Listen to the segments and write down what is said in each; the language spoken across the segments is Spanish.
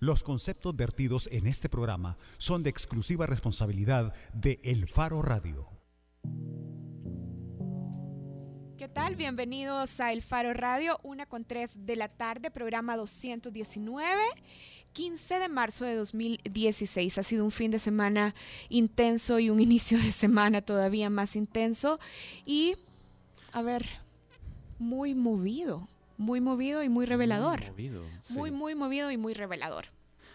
Los conceptos vertidos en este programa son de exclusiva responsabilidad de El Faro Radio. ¿Qué tal? Bienvenidos a El Faro Radio, una con tres de la tarde, programa 219, 15 de marzo de 2016. Ha sido un fin de semana intenso y un inicio de semana todavía más intenso y, a ver, muy movido muy movido y muy revelador. Muy movido. Muy, muy movido y muy revelador.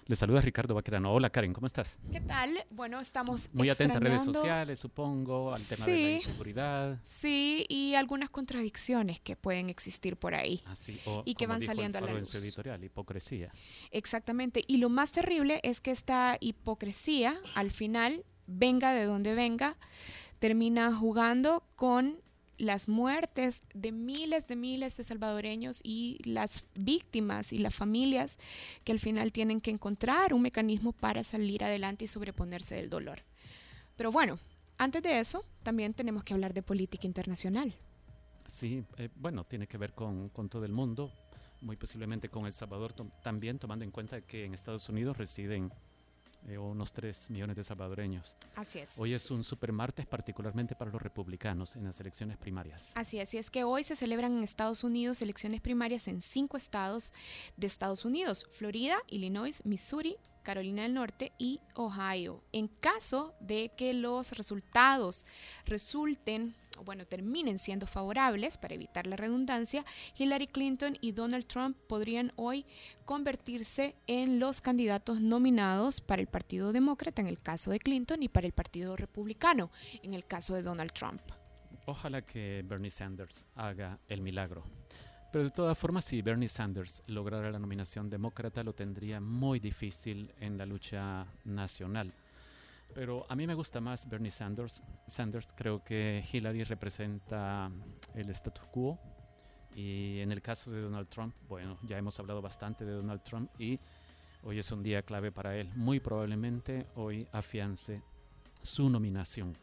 Le saluda Ricardo Baquerano. Hola Karen, ¿cómo estás? ¿Qué tal? Bueno, estamos muy atenta a redes sociales, supongo, al tema de la inseguridad. Sí, y algunas contradicciones que pueden existir por ahí. Así, y que van saliendo a la luz. En su editorial, hipocresía. Exactamente. Y lo más terrible es que esta hipocresía, al final, venga de donde venga, termina jugando con las muertes de miles de miles de salvadoreños y las víctimas y las familias que al final tienen que encontrar un mecanismo para salir adelante y sobreponerse del dolor. Pero bueno, antes de eso, también tenemos que hablar de política internacional. Sí, eh, bueno, tiene que ver con, con, todo el mundo, muy posiblemente con El Salvador también, tomando en cuenta que en Estados Unidos residen eh, unos 3 millones de salvadoreños. Así es. Hoy es un supermartes particularmente para los republicanos en las elecciones primarias. Así es, y es que hoy se celebran en Estados Unidos elecciones primarias en cinco estados de Estados Unidos, Florida, Illinois, Missouri, Carolina del Norte y Ohio. En caso de que los resultados resulten bueno, terminen siendo favorables, para evitar la redundancia, Hillary Clinton y Donald Trump podrían hoy convertirse en los candidatos nominados para el Partido Demócrata en el caso de Clinton y para el Partido Republicano en el caso de Donald Trump. Ojalá que Bernie Sanders haga el milagro. Pero de todas formas, si Bernie Sanders lograra la nominación demócrata, lo tendría muy difícil en la lucha nacional pero a mí me gusta más Bernie Sanders. Sanders creo que Hillary representa el status quo. Y en el caso de Donald Trump, bueno, ya hemos hablado bastante de Donald Trump y hoy es un día clave para él. Muy probablemente hoy afiance su nominación.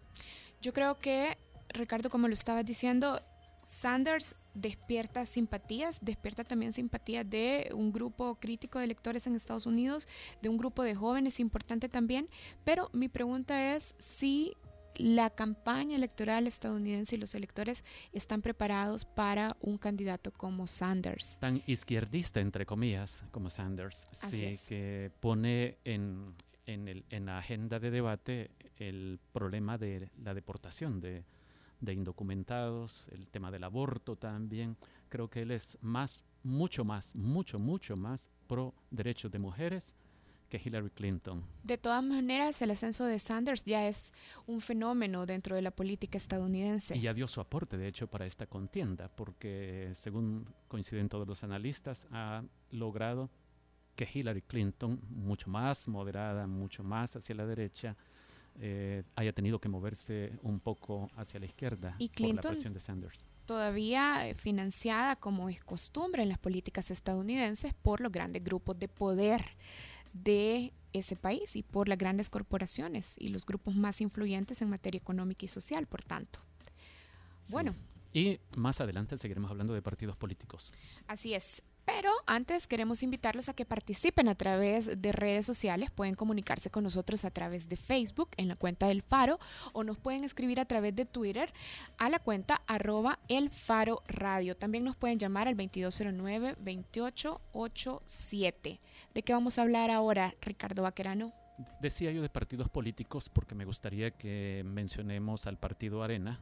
Yo creo que, Ricardo, como lo estabas diciendo, Sanders despierta simpatías, despierta también simpatías de un grupo crítico de electores en Estados Unidos, de un grupo de jóvenes importante también, pero mi pregunta es si la campaña electoral estadounidense y los electores están preparados para un candidato como Sanders. Tan izquierdista, entre comillas, como Sanders, sí, que pone en, en, en la agenda de debate el problema de la deportación de de indocumentados, el tema del aborto también. Creo que él es más, mucho más, mucho, mucho más pro derechos de mujeres que Hillary Clinton. De todas maneras, el ascenso de Sanders ya es un fenómeno dentro de la política estadounidense. Y ya dio su aporte, de hecho, para esta contienda, porque según coinciden todos los analistas, ha logrado que Hillary Clinton, mucho más moderada, mucho más hacia la derecha, eh, haya tenido que moverse un poco hacia la izquierda ¿Y Clinton, por la presión de Sanders. Todavía eh, financiada, como es costumbre en las políticas estadounidenses, por los grandes grupos de poder de ese país y por las grandes corporaciones y los grupos más influyentes en materia económica y social, por tanto. Bueno. Y más adelante seguiremos hablando de partidos políticos. Así es. Pero antes queremos invitarlos a que participen a través de redes sociales. Pueden comunicarse con nosotros a través de Facebook en la cuenta del Faro o nos pueden escribir a través de Twitter a la cuenta arroba el Faro Radio. También nos pueden llamar al 2209-2887. ¿De qué vamos a hablar ahora, Ricardo Vaquerano? Decía yo de partidos políticos porque me gustaría que mencionemos al partido Arena.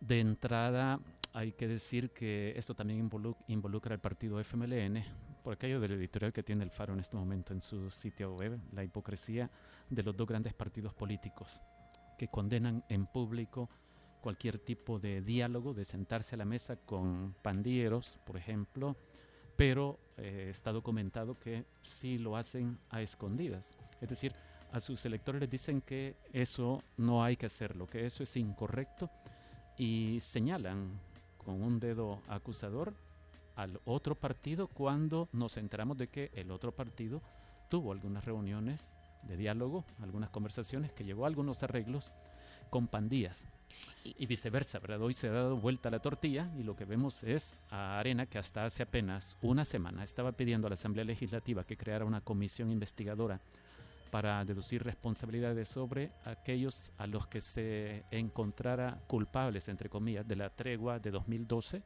De entrada, hay que decir que esto también involucra al partido FMLN, por aquello del editorial que tiene el Faro en este momento en su sitio web, la hipocresía de los dos grandes partidos políticos que condenan en público cualquier tipo de diálogo, de sentarse a la mesa con pandilleros, por ejemplo, pero eh, está documentado que sí lo hacen a escondidas. Es decir, a sus electores les dicen que eso no hay que hacerlo, que eso es incorrecto y señalan con un dedo acusador al otro partido cuando nos enteramos de que el otro partido tuvo algunas reuniones de diálogo, algunas conversaciones que llevó a algunos arreglos con pandillas. Y viceversa, ¿verdad? Hoy se ha dado vuelta la tortilla y lo que vemos es a Arena que hasta hace apenas una semana estaba pidiendo a la Asamblea Legislativa que creara una comisión investigadora para deducir responsabilidades sobre aquellos a los que se encontrara culpables, entre comillas, de la tregua de 2012.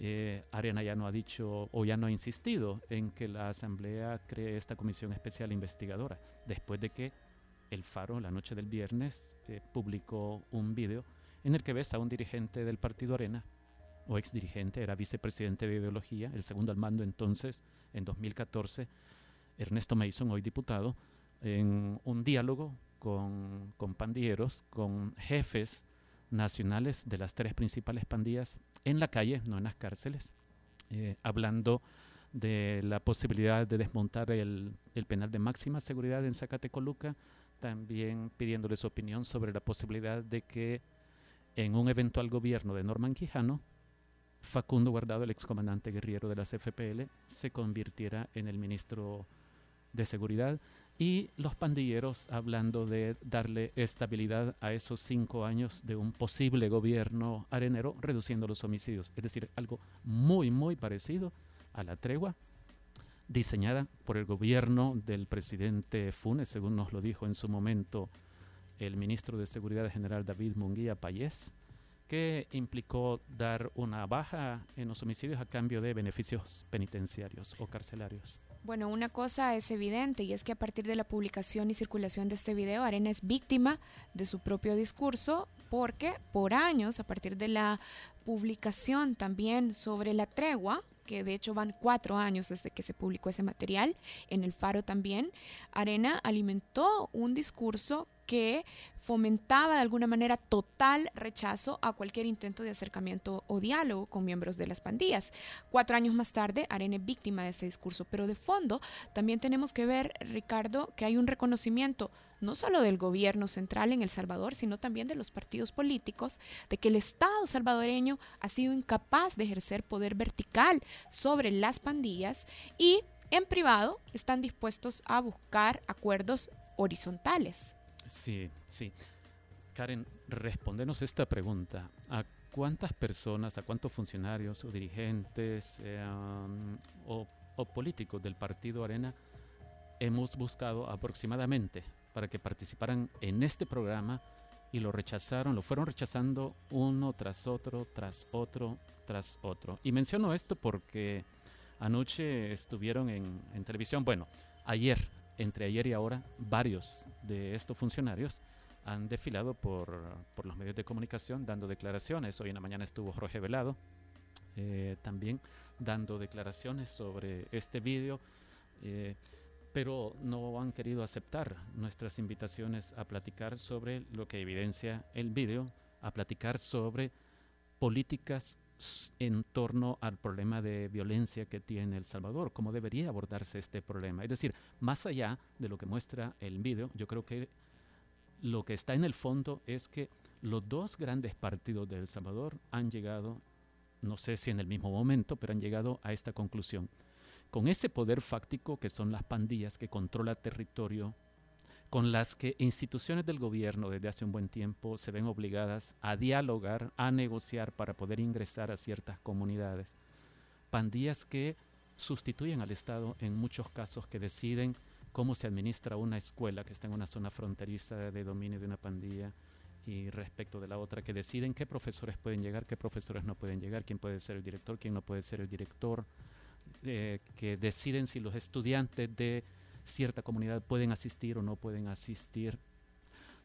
Eh, Arena ya no ha dicho o ya no ha insistido en que la Asamblea cree esta comisión especial investigadora, después de que El Faro, la noche del viernes, eh, publicó un video en el que ves a un dirigente del partido Arena, o ex dirigente, era vicepresidente de ideología, el segundo al mando entonces, en 2014, Ernesto Mason, hoy diputado, en un diálogo con, con pandilleros, con jefes nacionales de las tres principales pandillas en la calle, no en las cárceles, eh, hablando de la posibilidad de desmontar el, el, penal de máxima seguridad en Zacatecoluca, también pidiéndole su opinión sobre la posibilidad de que en un eventual gobierno de Norman Quijano, Facundo Guardado, el excomandante guerrillero de las FPL, se convirtiera en el ministro de Seguridad y los pandilleros hablando de darle estabilidad a esos cinco años de un posible gobierno arenero, reduciendo los homicidios. Es decir, algo muy, muy parecido a la tregua diseñada por el gobierno del presidente Funes, según nos lo dijo en su momento el ministro de Seguridad General David Munguía Payés, que implicó dar una baja en los homicidios a cambio de beneficios penitenciarios o carcelarios. Bueno, una cosa es evidente y es que a partir de la publicación y circulación de este video, Arena es víctima de su propio discurso porque por años, a partir de la publicación también sobre la tregua, que de hecho van cuatro años desde que se publicó ese material, en el Faro también, Arena alimentó un discurso que fomentaba de alguna manera total rechazo a cualquier intento de acercamiento o diálogo con miembros de las pandillas. Cuatro años más tarde, Arena es víctima de ese discurso, pero de fondo también tenemos que ver, Ricardo, que hay un reconocimiento no solo del gobierno central en El Salvador, sino también de los partidos políticos, de que el Estado salvadoreño ha sido incapaz de ejercer poder vertical sobre las pandillas y en privado están dispuestos a buscar acuerdos horizontales. Sí, sí. Karen, respondenos esta pregunta. ¿A cuántas personas, a cuántos funcionarios o dirigentes eh, o, políticos del Partido Arena hemos buscado aproximadamente para que participaran en este programa y lo rechazaron, lo fueron rechazando uno tras otro, tras otro, tras otro. Y menciono esto porque anoche estuvieron en televisión, bueno, ayer entre ayer y ahora, varios de estos funcionarios han desfilado por, los medios de comunicación dando declaraciones. Hoy en la mañana estuvo Jorge Velado eh, también dando declaraciones sobre este vídeo, eh, pero no han querido aceptar nuestras invitaciones a platicar sobre lo que evidencia el vídeo, a platicar sobre políticas en torno al problema de violencia que tiene El Salvador, cómo debería abordarse este problema. Es decir, más allá de lo que muestra el video, yo creo que lo que está en el fondo es que los dos grandes partidos de El Salvador han llegado, no sé si en el mismo momento, pero han llegado a esta conclusión. Con ese poder fáctico que son las pandillas que controla territorio con las que instituciones del gobierno desde hace un buen tiempo se ven obligadas a dialogar, a negociar para poder ingresar a ciertas comunidades. Pandillas que sustituyen al Estado en muchos casos que deciden cómo se administra una escuela que está en una zona fronteriza de dominio de una pandilla y respecto de la otra, que deciden qué profesores pueden llegar, qué profesores no pueden llegar, quién puede ser el director, quién no puede ser el director, eh, que deciden si los estudiantes de cierta comunidad pueden asistir o no pueden asistir.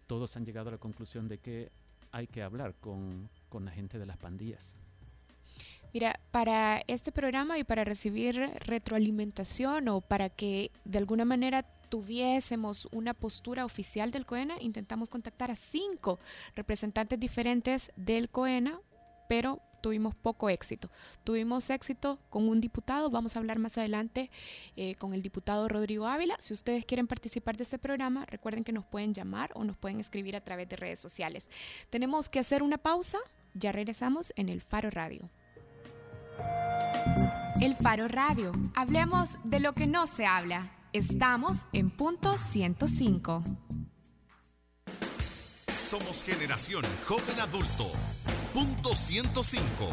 Todos han llegado a la conclusión de que hay que hablar con, con la gente de las pandillas. Mira, para este programa y para recibir retroalimentación o para que de alguna manera tuviésemos una postura oficial del COENA, intentamos contactar a cinco representantes diferentes del COENA, pero tuvimos poco éxito. Tuvimos éxito con un diputado, vamos a hablar más adelante eh, con el diputado Rodrigo Ávila. Si ustedes quieren participar de este programa, recuerden que nos pueden llamar o nos pueden escribir a través de redes sociales. Tenemos que hacer una pausa, ya regresamos en el Faro Radio. El Faro Radio, hablemos de lo que no se habla. Estamos en punto 105. Somos generación joven adulto. Punto 105.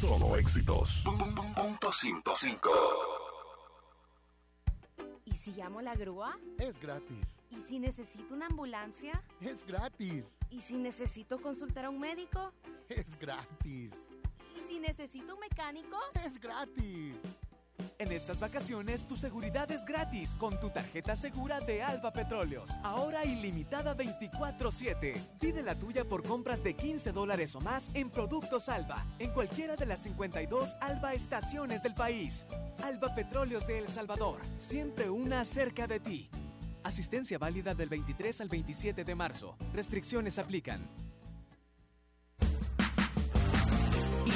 Solo éxitos. Punto 105. ¿Y si llamo a la grúa? Es gratis. ¿Y si necesito una ambulancia? Es gratis. ¿Y si necesito consultar a un médico? Es gratis. ¿Y si necesito un mecánico? Es gratis. En estas vacaciones tu seguridad es gratis con tu tarjeta segura de Alba Petróleos. Ahora ilimitada 24/7. Pide la tuya por compras de 15 dólares o más en productos Alba, en cualquiera de las 52 Alba estaciones del país. Alba Petróleos de El Salvador, siempre una cerca de ti. Asistencia válida del 23 al 27 de marzo. Restricciones aplican.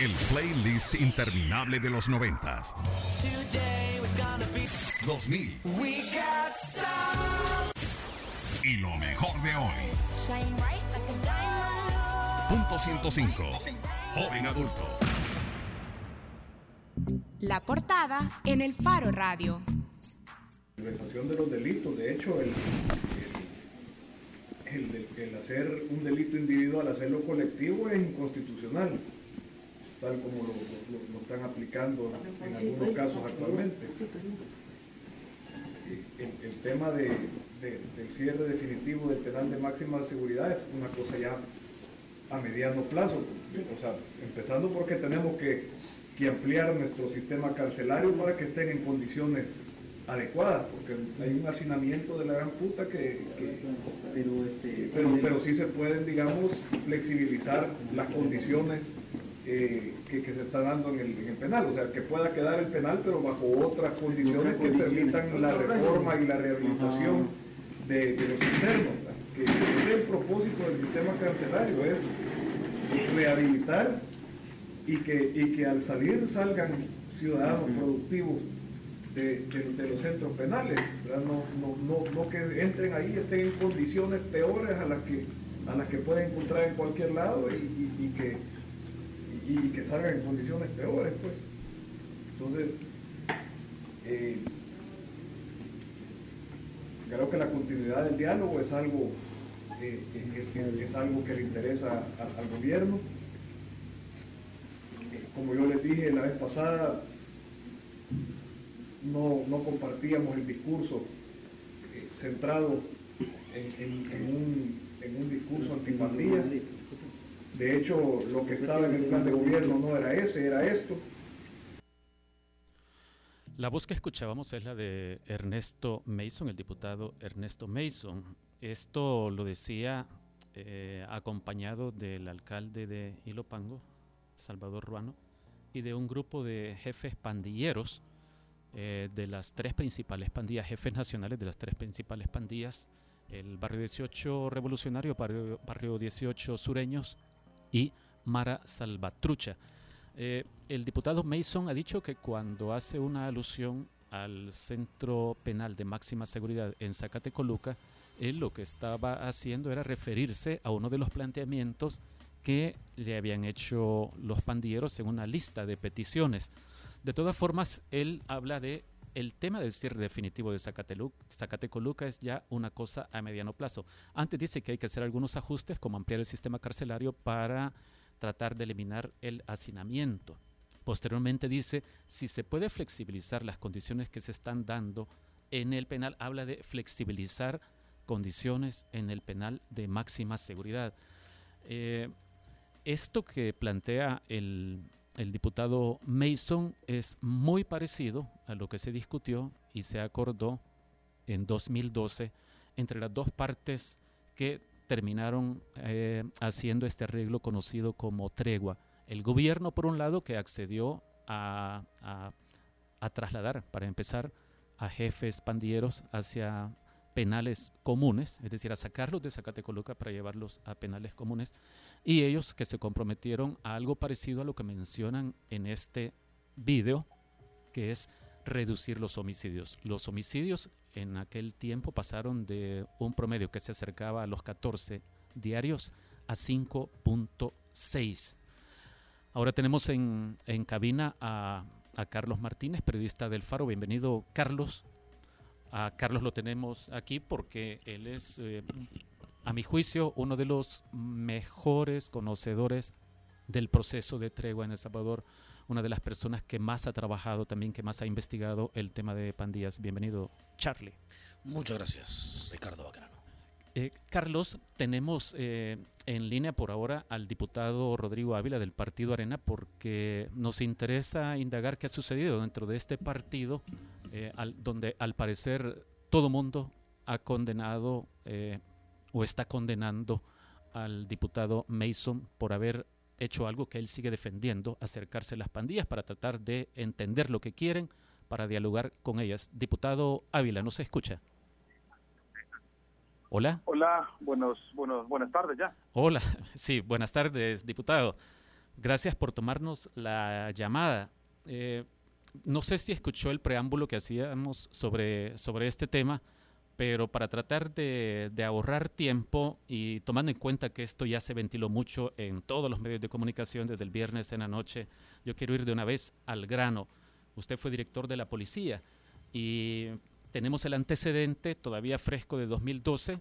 El playlist interminable de los noventas. 2000. Y lo mejor de hoy. Punto 105. Joven adulto. La portada en el Faro Radio. Realización de los delitos. De hecho, el, el, el- el hacer un delito individual, hacerlo colectivo es inconstitucional, tal como lo, lo- lo están aplicando en algunos casos actualmente. El, el tema de, de- del cierre definitivo del penal de máxima seguridad es una cosa ya a mediano plazo. O sea, empezando porque tenemos que, que ampliar nuestro sistema carcelario para que estén en condiciones adecuadas, porque hay un hacinamiento de la gran puta que, que- pero, pero sí se pueden, digamos, flexibilizar las condiciones eh, que, que se está dando en el, en el penal, o sea, que pueda quedar el penal, pero bajo otras condiciones que permitan la reforma y la rehabilitación de, de los internos, que el propósito del sistema carcelario, es rehabilitar y que, y que al salir salgan ciudadanos productivos de, de- de los centros penales. No, no, no, no que entren ahí estén en condiciones peores a las que, a las que pueden encontrar en cualquier lado y, y- y que, y, que salgan en condiciones peores, pues. Entonces, eh, creo que la continuidad del diálogo es algo, eh, es, algo que le interesa al gobierno. Eh, como yo les dije la vez pasada, no, no compartíamos el discurso centrado en, en- en un, en un discurso antipandilla. De hecho, lo que estaba en el plan de gobierno no era ese, era esto. La voz que escuchábamos es la de Ernesto Mason, el diputado Ernesto Mason. Esto lo decía eh, acompañado del alcalde de Ilopango, Salvador Ruano, y de un grupo de jefes pandilleros eh, de las tres principales pandillas, jefes nacionales de las tres principales pandillas, el barrio 18 revolucionario, barrio, barrio 18 sureños y Mara Salvatrucha. Eh, el diputado Mason ha dicho que cuando hace una alusión al centro penal de máxima seguridad en Zacatecoluca, él lo que estaba haciendo era referirse a uno de los planteamientos que le habían hecho los pandilleros en una lista de peticiones. De todas formas, él habla de el tema del cierre definitivo de Zacatecoluca es ya una cosa a mediano plazo. Antes dice que hay que hacer algunos ajustes, como ampliar el sistema carcelario para tratar de eliminar el hacinamiento. Posteriormente dice, si se puede flexibilizar las condiciones que se están dando en el penal, habla de flexibilizar condiciones en el penal de máxima seguridad. Eh, esto que plantea el, el diputado Mason es muy parecido a lo que se discutió y se acordó en 2012 entre las dos partes que terminaron eh, haciendo este arreglo conocido como tregua. El gobierno, por un lado, que accedió a, trasladar, para empezar, a jefes pandilleros hacia penales comunes, es decir, a sacarlos de Zacatecoluca para llevarlos a penales comunes, y ellos que se comprometieron a algo parecido a lo que mencionan en este video, que es reducir los homicidios. Los homicidios en aquel tiempo pasaron de un promedio que se acercaba a los 14 diarios a 5.6. Ahora tenemos en, en cabina a, a, Carlos Martínez, periodista del Faro. Bienvenido, Carlos. A Carlos lo tenemos aquí porque él es, eh, a mi juicio, uno de los mejores conocedores del proceso de tregua en El Salvador, una de las personas que más ha trabajado también, que más ha investigado el tema de pandillas. Bienvenido, Charlie. Muchas gracias, Ricardo Bacarano. Eh, Carlos, tenemos eh, en línea por ahora al diputado Rodrigo Ávila del Partido Arena porque nos interesa indagar qué ha sucedido dentro de este partido eh, al, donde al parecer todo mundo ha condenado eh, o está condenando al diputado Mason por haber hecho algo que él sigue defendiendo, acercarse a las pandillas para tratar de entender lo que quieren, para dialogar con ellas. Diputado Ávila, ¿no se escucha? Hola. Hola, buenos, buenos, buenas tardes ya. Hola, sí, buenas tardes, diputado. Gracias por tomarnos la llamada. Eh, no sé si escuchó el preámbulo que hacíamos sobre, sobre este tema, pero para tratar de, de, ahorrar tiempo y tomando en cuenta que esto ya se ventiló mucho en todos los medios de comunicación desde el viernes en la noche, yo quiero ir de una vez al grano. Usted fue director de la policía y tenemos el antecedente todavía fresco de 2012,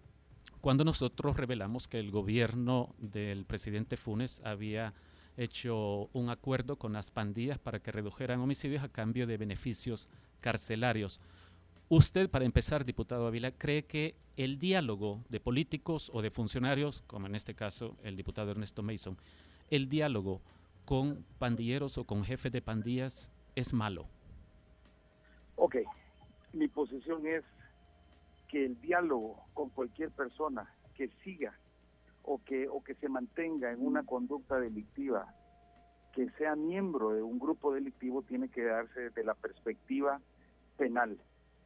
cuando nosotros revelamos que el gobierno del presidente Funes había hecho un acuerdo con las pandillas para que redujeran homicidios a cambio de beneficios carcelarios. Usted, para empezar, diputado Ávila, cree que el diálogo de políticos o de funcionarios, como en este caso el diputado Ernesto Mason, el diálogo con pandilleros o con jefes de pandillas es malo? Ok, mi posición es que el diálogo con cualquier persona que siga o que, o que se mantenga en una conducta delictiva, que sea miembro de un grupo delictivo, tiene que darse desde la perspectiva penal,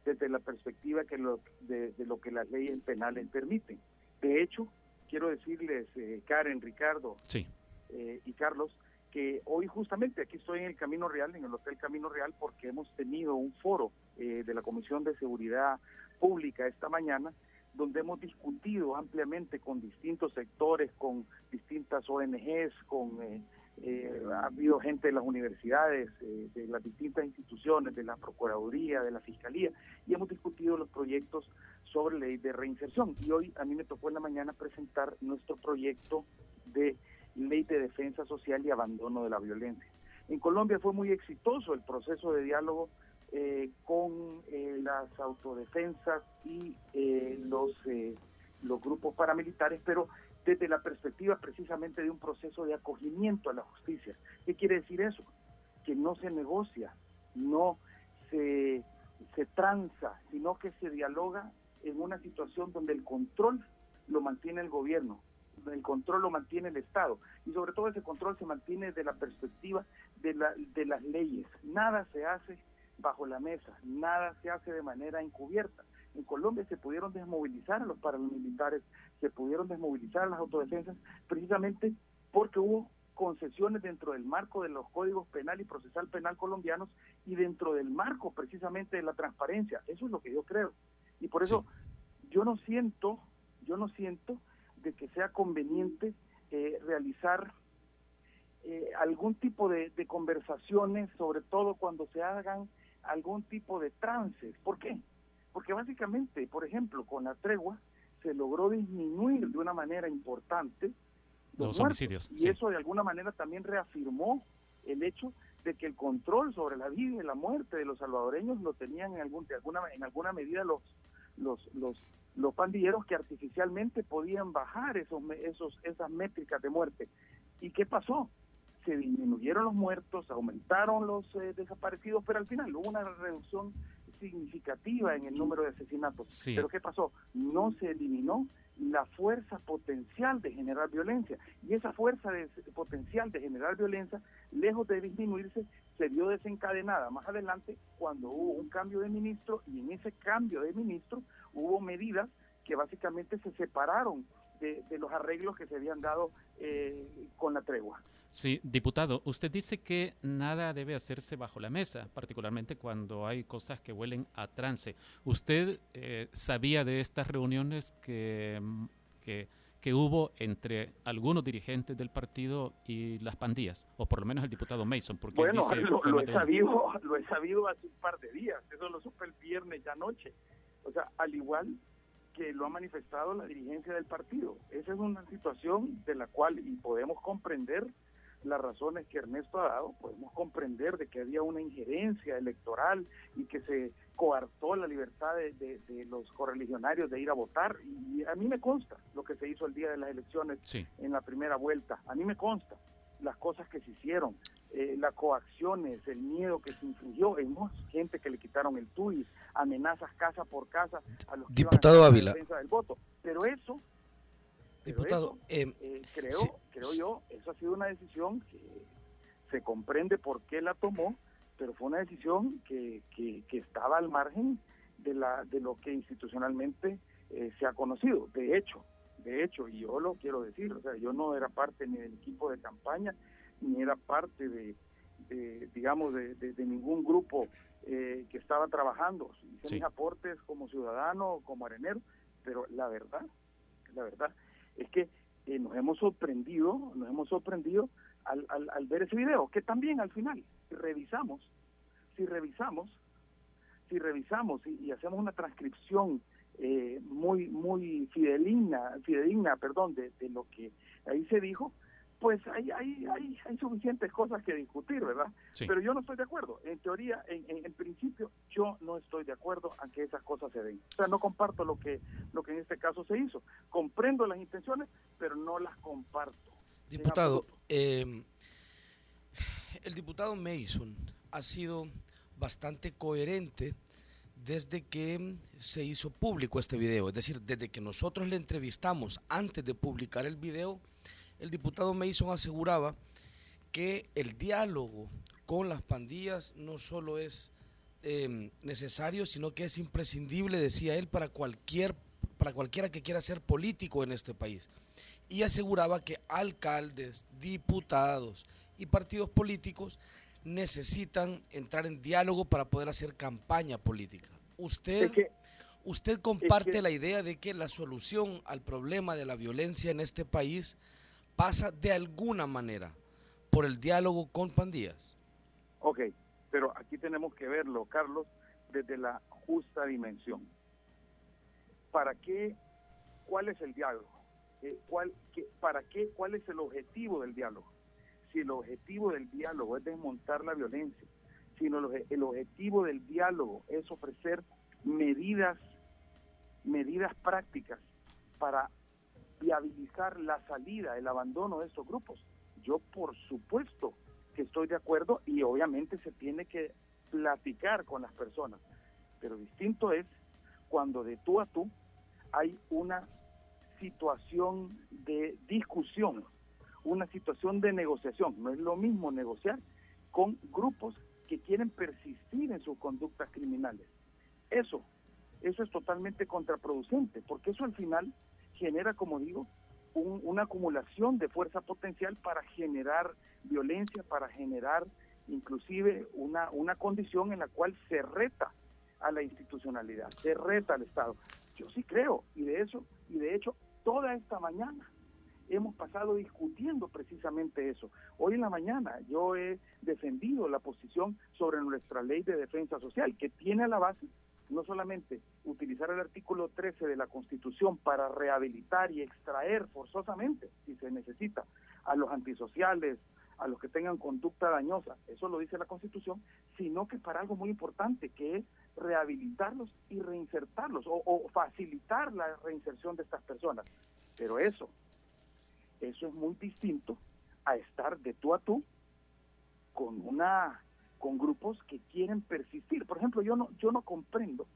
desde la perspectiva que lo, de, de, lo que las leyes penales permiten. De hecho, quiero decirles, eh, Karen, Ricardo sí. eh, y Carlos, que hoy justamente aquí estoy en el Camino Real, en el Hotel Camino Real, porque hemos tenido un foro eh, de la Comisión de Seguridad Pública esta mañana, donde hemos discutido ampliamente con distintos sectores, con distintas ONGs, con eh, eh, ha habido gente de las universidades, eh, de las distintas instituciones, de la Procuraduría, de la Fiscalía, y hemos discutido los proyectos sobre ley de reinserción. Y hoy a mí me tocó en la mañana presentar nuestro proyecto de ley de defensa social y abandono de la violencia. En Colombia fue muy exitoso el proceso de diálogo eh, con eh, las autodefensas y eh, los, los grupos paramilitares, pero desde la perspectiva precisamente de un proceso de acogimiento a la justicia. ¿Qué quiere decir eso? Que no se negocia, no se, se tranza, sino que se dialoga en una situación donde el control lo mantiene el gobierno, el control lo mantiene el Estado y sobre todo ese control se mantiene desde la perspectiva de, la, de las leyes. Nada se hace bajo la mesa, nada se hace de manera encubierta. En Colombia se pudieron desmovilizar a los paramilitares, se pudieron desmovilizar a las autodefensas, precisamente porque hubo concesiones dentro del marco de los códigos penal y procesal penal colombianos y dentro del marco precisamente de la transparencia. Eso es lo que yo creo. Y por eso sí. yo no siento, yo no siento de que sea conveniente eh, realizar eh, algún tipo de, de, conversaciones, sobre todo cuando se hagan algún tipo de trances. ¿Por qué? Porque básicamente, por ejemplo, con la tregua se logró disminuir de una manera importante los, los homicidios. Y sí. eso de alguna manera también reafirmó el hecho de que el control sobre la vida y la muerte de los salvadoreños lo tenían en, algún, de alguna, en alguna medida los, los, los, los pandilleros que artificialmente podían bajar esos, esos, esas métricas de muerte. ¿Y qué pasó? Se disminuyeron los muertos, aumentaron los eh, desaparecidos, pero al final hubo una reducción significativa en el número de asesinatos. Sí. Pero ¿qué pasó? No se eliminó la fuerza potencial de generar violencia. Y esa fuerza de, potencial de generar violencia, lejos de disminuirse, se vio desencadenada más adelante cuando hubo un cambio de ministro y en ese cambio de ministro hubo medidas que básicamente se separaron de, los arreglos que se habían dado eh, con la tregua. Sí, diputado, usted dice que nada debe hacerse bajo la mesa, particularmente cuando hay cosas que huelen a trance. ¿Usted eh, sabía de estas reuniones que, que, hubo entre algunos dirigentes del partido y las pandillas? O por lo menos el diputado Mason, porque bueno, lo, he sabido, lo he sabido hace un par de días, eso lo supe el viernes ya anoche. O sea, al igual que lo ha manifestado la dirigencia del partido. Esa es una situación de la cual y podemos comprender las razones que Ernesto ha dado, podemos comprender de que había una injerencia electoral y que se coartó la libertad de, los correligionarios de ir a votar. Y a mí me consta lo que se hizo el día de las elecciones en la primera vuelta. A mí me consta las cosas que se hicieron, eh, las coacciones, el miedo que se infligió, en gente que le quitaron el TUI, amenazas casa por casa a los que Diputado iban a Ávila. defensa del voto. Pero eso Diputado, em, eh, creo, creo yo, eso ha sido una decisión que se comprende por qué la tomó, pero fue una decisión que, que, estaba al margen de, la, de lo que institucionalmente eh, se ha conocido. De hecho, de hecho, y yo lo quiero decir, o sea, yo no era parte ni del equipo de campaña, ni era parte de, digamos, de, ningún grupo eh, que estaba trabajando. Hice mis aportes como ciudadano, como arenero, pero la verdad, la verdad es que eh, nos hemos sorprendido, nos hemos sorprendido al, al, ver ese video, que también al final, si revisamos, si revisamos, si revisamos y, hacemos una transcripción eh, muy muy fideligna, fideligna perdón, de, de, lo que ahí se dijo, pues hay, hay, hay, hay suficientes cosas que discutir, ¿verdad? Pero yo no estoy de acuerdo. En teoría, en, en, principio, yo no estoy de acuerdo a que esas cosas se den. O sea, no comparto lo que, lo que en este caso se hizo. Comprendo las intenciones, pero no las comparto. Diputado, eh, el diputado Mason ha sido bastante coherente desde que se hizo público este video. Es decir, desde que nosotros le entrevistamos antes de publicar el video, el diputado Mason aseguraba que el diálogo con las pandillas no solo es em, necesario, sino que es imprescindible, decía él, para, cualquier, para cualquiera que quiera ser político en este país. Y aseguraba que alcaldes, diputados y partidos políticos necesitan entrar en diálogo para poder hacer campaña política. Usted, usted comparte la idea de que la solución al problema de la violencia en este país pasa de alguna manera por el diálogo con pandillas. Ok, pero aquí tenemos que verlo, Carlos, desde la justa dimensión. ¿Para qué? ¿Cuál es el diálogo? Eh, ¿cuál, ¿Para qué? ¿Cuál es el objetivo del diálogo? Si el objetivo del diálogo es desmontar la violencia, si el objetivo del diálogo es ofrecer medidas, medidas prácticas para viabilizar la salida, el abandono de estos grupos. Yo por supuesto que estoy de acuerdo y obviamente se tiene que platicar con las personas, pero distinto es cuando de tú a tú hay una situación de discusión, una situación de negociación. No es lo mismo negociar con grupos que quieren persistir en sus conductas criminales. Eso, eso es totalmente contraproducente, porque eso al final genera, como digo, una acumulación de fuerza potencial para generar violencia, para generar inclusive una, una condición en la cual se reta a la institucionalidad, se reta al Estado. Yo sí creo, y de eso, y de hecho, toda esta mañana hemos pasado discutiendo precisamente eso. Hoy en la mañana yo he defendido la posición sobre nuestra ley de defensa social, que tiene a la base no solamente utilizar el artículo 13 de la Constitución para rehabilitar y extraer forzosamente, si se necesita, a los antisociales, a los que tengan conducta dañosa, eso lo dice la Constitución, sino que para algo muy importante, que es rehabilitarlos y reinsertarlos, o, o facilitar la reinserción de estas personas. Pero eso, eso es muy distinto a estar de tú a tú con una con grupos que quieren persistir. Por ejemplo, yo no, yo no comprendo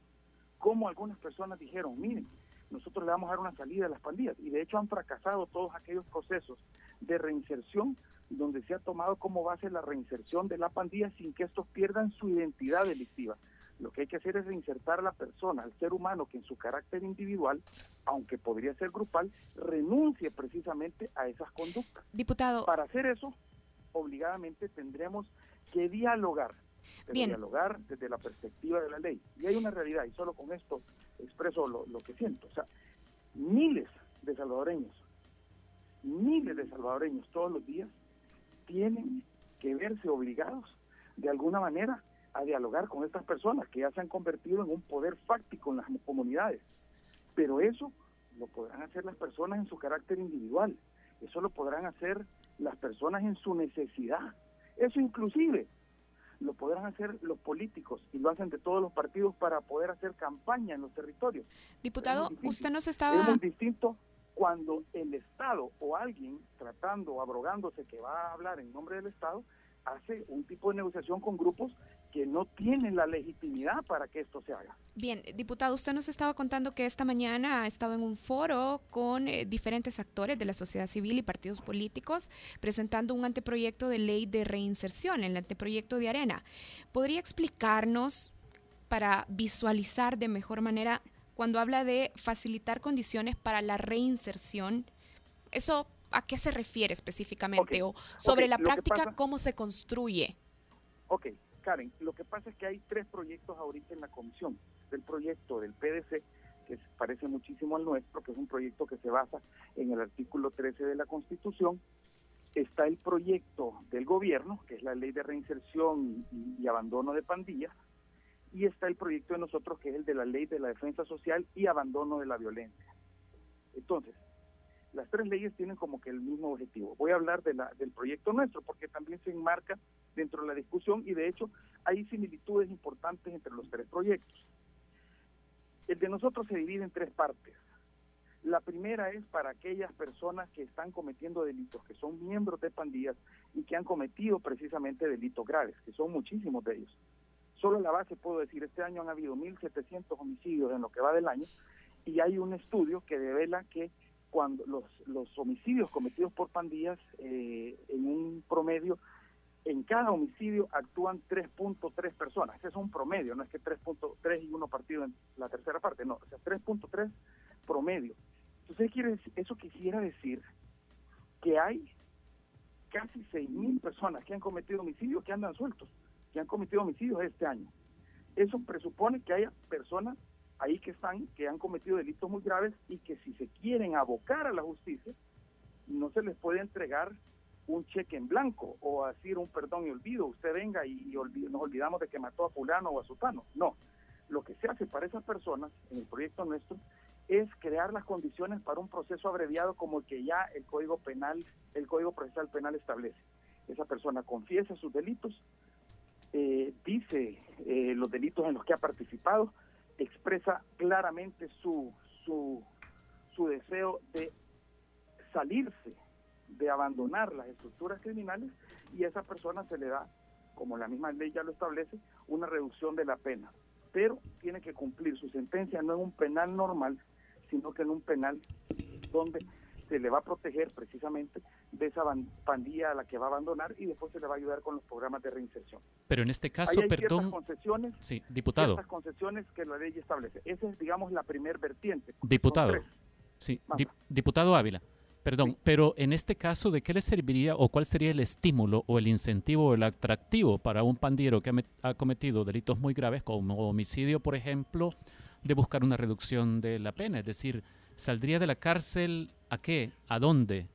cómo algunas personas dijeron, miren, nosotros le vamos a dar una salida a las pandillas. Y de hecho han fracasado todos aquellos procesos de reinserción donde se ha tomado como base la reinserción de la pandilla sin que estos pierdan su identidad delictiva. Lo que hay que hacer es reinsertar a la persona, al ser humano que en su carácter individual, aunque podría ser grupal, renuncie precisamente a esas conductas. Diputado. Para hacer eso, obligadamente tendremos que dialogar, Bien. dialogar desde la perspectiva de la ley. Y hay una realidad, y solo con esto expreso lo, lo que siento. O sea, miles de salvadoreños, miles de salvadoreños todos los días tienen que verse obligados de alguna manera a dialogar con estas personas que ya se han convertido en un poder fáctico en las comunidades. Pero eso lo podrán hacer las personas en su carácter individual, eso lo podrán hacer las personas en su necesidad, eso inclusive lo podrán hacer los políticos y lo hacen de todos los partidos para poder hacer campaña en los territorios. Diputado, Es usted nos Es estaba... muy distinto cuando el Estado o alguien tratando, abrogándose que va a hablar en nombre del Estado, hace un tipo de negociación con grupos que no tienen la legitimidad para que esto se haga. Bien, diputado, usted nos estaba contando que esta mañana ha estado en un foro con eh, diferentes actores de la sociedad civil y partidos políticos presentando un anteproyecto de ley de reinserción, el anteproyecto de Arena. ¿Podría explicarnos para visualizar de mejor manera cuando habla de facilitar condiciones para la reinserción? ¿Eso a qué se refiere específicamente? O sobre la práctica, pasa- ¿cómo se construye? Ok, Karen, lo que pasa es que hay tres proyectos ahorita en la comisión. El proyecto del PDC, que parece muchísimo al nuestro, que es un proyecto que se basa en el artículo 13 de la Constitución. Está el proyecto del gobierno, que es la ley de reinserción y, y abandono de pandillas. Y está el proyecto de nosotros, que es el de la ley de la defensa social y abandono de la violencia. Entonces, las tres leyes tienen como que el mismo objetivo. Voy a hablar de la, del proyecto nuestro porque también se enmarca dentro de la discusión y de hecho hay similitudes importantes entre los tres proyectos. El de nosotros se divide en tres partes. La primera es para aquellas personas que están cometiendo delitos, que son miembros de pandillas y que han cometido precisamente delitos graves, que son muchísimos de ellos. Solo en la base puedo decir, este año han habido 1.700 homicidios en lo que va del año y hay un estudio que devela que cuando los, los homicidios cometidos por pandillas eh, en un promedio en cada homicidio actúan 3.3 personas. Ese es un promedio, no es que 3.3 y uno partido en la tercera parte, no, o sea, 3.3 promedio. Entonces, quiere eso quisiera decir que hay casi 6.000 personas que han cometido homicidios que andan sueltos, que han cometido homicidios este año. Eso presupone que haya personas ahí que están, que han cometido delitos muy graves y que si se quieren abocar a la justicia, no se les puede entregar un cheque en blanco o decir un perdón y olvido, usted venga y, nos olvidamos de que mató a fulano o a sutano. No, lo que se hace para esas personas en el proyecto nuestro es crear las condiciones para un proceso abreviado como el que ya el Código Penal, el Código Procesal Penal establece. Esa persona confiesa sus delitos, eh, dice eh, los delitos en los que ha participado, expresa claramente su, su, su deseo de salirse, de abandonar las estructuras criminales y a esa persona se le da, como la misma ley ya lo establece, una reducción de la pena. Pero tiene que cumplir su sentencia no en un penal normal, sino que en un penal donde se le va a proteger precisamente de esa pandilla a la que va a abandonar y después se le va a ayudar con los programas de reinserción. Pero en este Ahí caso, ciertas perdón, concesiones, sí, diputado, ciertas concesiones que la ley establece. Esa es, digamos, la primer vertiente. Diputado, sí, diputado Ávila, perdón, pero en este caso, ¿de qué le serviría o cuál sería el estímulo o el incentivo o el atractivo para un pandillero que ha, ha cometido delitos muy graves como homicidio, por ejemplo, de buscar una reducción de la pena? Es decir, ¿saldría de la cárcel a qué? ¿A dónde?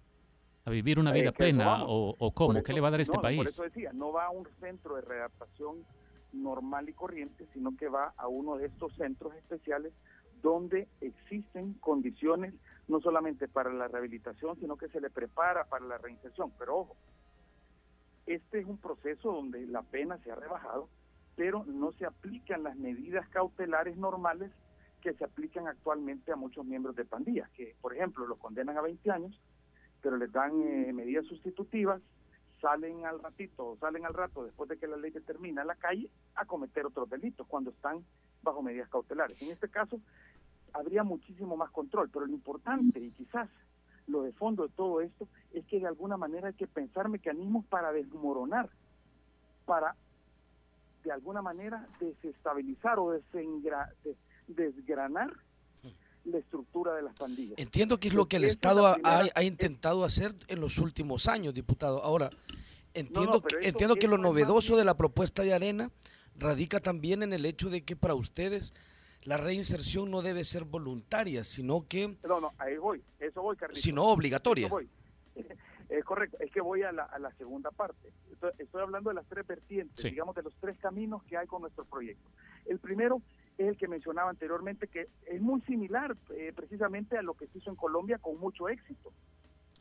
¿A vivir una vida no plena o, cómo? eso- ¿Qué le va a dar este no, Por país? eso decía, no va a un centro de readaptación normal y corriente, sino que va a uno de estos centros especiales donde existen condiciones no solamente para la rehabilitación, sino que se le prepara para la reinserción. Pero ojo, este es un proceso donde la pena se ha rebajado, pero no se aplican las medidas cautelares normales que se aplican actualmente a muchos miembros de pandillas, que por ejemplo los condenan a 20 años, pero les dan eh, medidas sustitutivas, salen al ratito, salen al rato después de que la ley determina a la calle a cometer otros delitos cuando están bajo medidas cautelares. En este caso, habría muchísimo más control. Pero lo importante, y quizás lo de fondo de todo esto, es que de alguna manera hay que pensar mecanismos para desmoronar, para de alguna manera desestabilizar o desengra, des, desgranar la estructura de las pandillas. Entiendo que es lo que el Estado ha, ha, intentado hacer en los últimos años, diputado. Ahora, entiendo, no, no, que, entiendo que lo novedoso de la propuesta de Arena radica también en el hecho de que para ustedes la reinserción no debe ser voluntaria, sino que... No, no, ahí voy, eso voy, Carlitos. Sino obligatoria. Voy. Es correcto, es que voy a la, a la segunda parte. Estoy, estoy, hablando de las tres vertientes, sí. digamos, de los tres caminos que hay con nuestro proyecto. El primero es el que mencionaba anteriormente, que es muy similar eh, precisamente a lo que se hizo en Colombia con mucho éxito.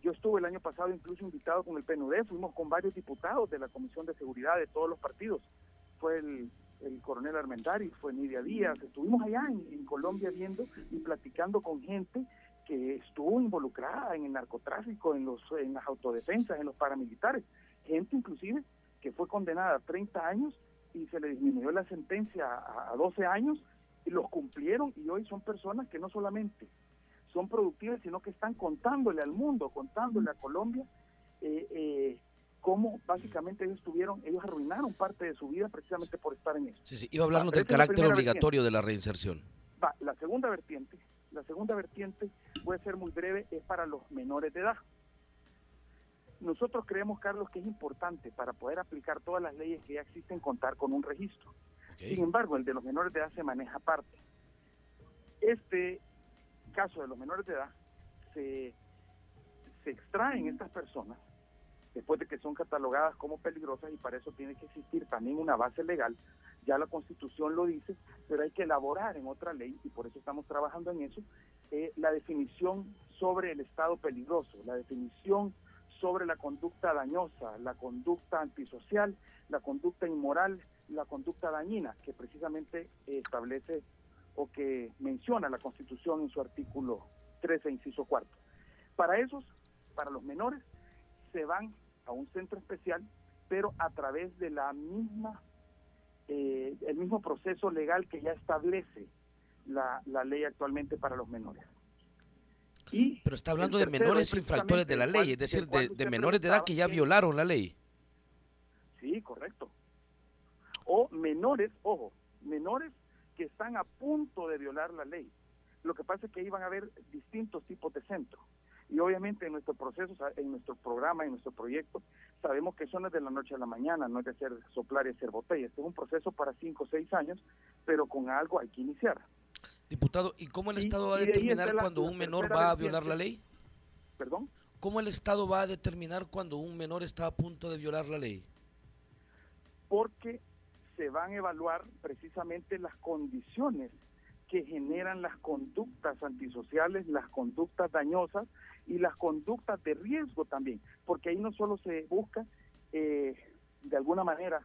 Yo estuve el año pasado incluso invitado con el PNUD, fuimos con varios diputados de la Comisión de Seguridad de todos los partidos. Fue el, el coronel Armendáriz, fue Nidia Díaz, estuvimos allá en, en Colombia viendo y platicando con gente que estuvo involucrada en el narcotráfico, en, los, en las autodefensas, en los paramilitares. Gente inclusive que fue condenada a 30 años y se le disminuyó la sentencia a, a 12 años y los cumplieron y hoy son personas que no solamente son productivas, sino que están contándole al mundo, contándole a Colombia eh, eh, cómo básicamente ellos tuvieron, ellos arruinaron parte de su vida precisamente por estar en eso. Sí, sí, iba a hablarnos del carácter obligatorio vertiente. de la reinserción. Va, la segunda vertiente la segunda vertiente, puede ser muy breve, es para los menores de edad. Nosotros creemos, Carlos, que es importante para poder aplicar todas las leyes que ya existen contar con un registro. Okay. Sin embargo, el de los menores de edad se maneja aparte. Este caso de los menores de edad se, se extraen estas personas después de que son catalogadas como peligrosas y para eso tiene que existir también una base legal ya la Constitución lo dice, pero hay que elaborar en otra ley, y por eso estamos trabajando en eso, eh, la definición sobre el estado peligroso, la definición sobre la conducta dañosa, la conducta antisocial, la conducta inmoral, la conducta dañina, que precisamente establece o que menciona la Constitución en su artículo 13, inciso cuarto. Para esos, para los menores, se van a un centro especial, pero a través de la misma eh, el mismo proceso legal que ya establece la, la ley actualmente para los menores. Y Pero está hablando de menores infractores de la ley, es decir, de, de menores de edad que ya violaron la ley. Sí, correcto. O menores, ojo, menores que están a punto de violar la ley. Lo que pasa es que iban a haber distintos tipos de centros. Y obviamente en nuestro proceso, en nuestro programa, en nuestro proyecto, sabemos que eso no es de la noche a la mañana, no hay que hacer soplar y hacer botellas. Este es un proceso para cinco o seis años, pero con algo hay que iniciar. Diputado, ¿y cómo el Estado va a determinar cuando la un menor va a violar la ley? ¿Perdón? ¿Cómo el Estado va a determinar cuando un menor está a punto de violar la ley? Porque se van a evaluar precisamente las condiciones que generan las conductas antisociales, las conductas dañosas y las conductas de riesgo también, porque ahí no solo se busca eh, de alguna manera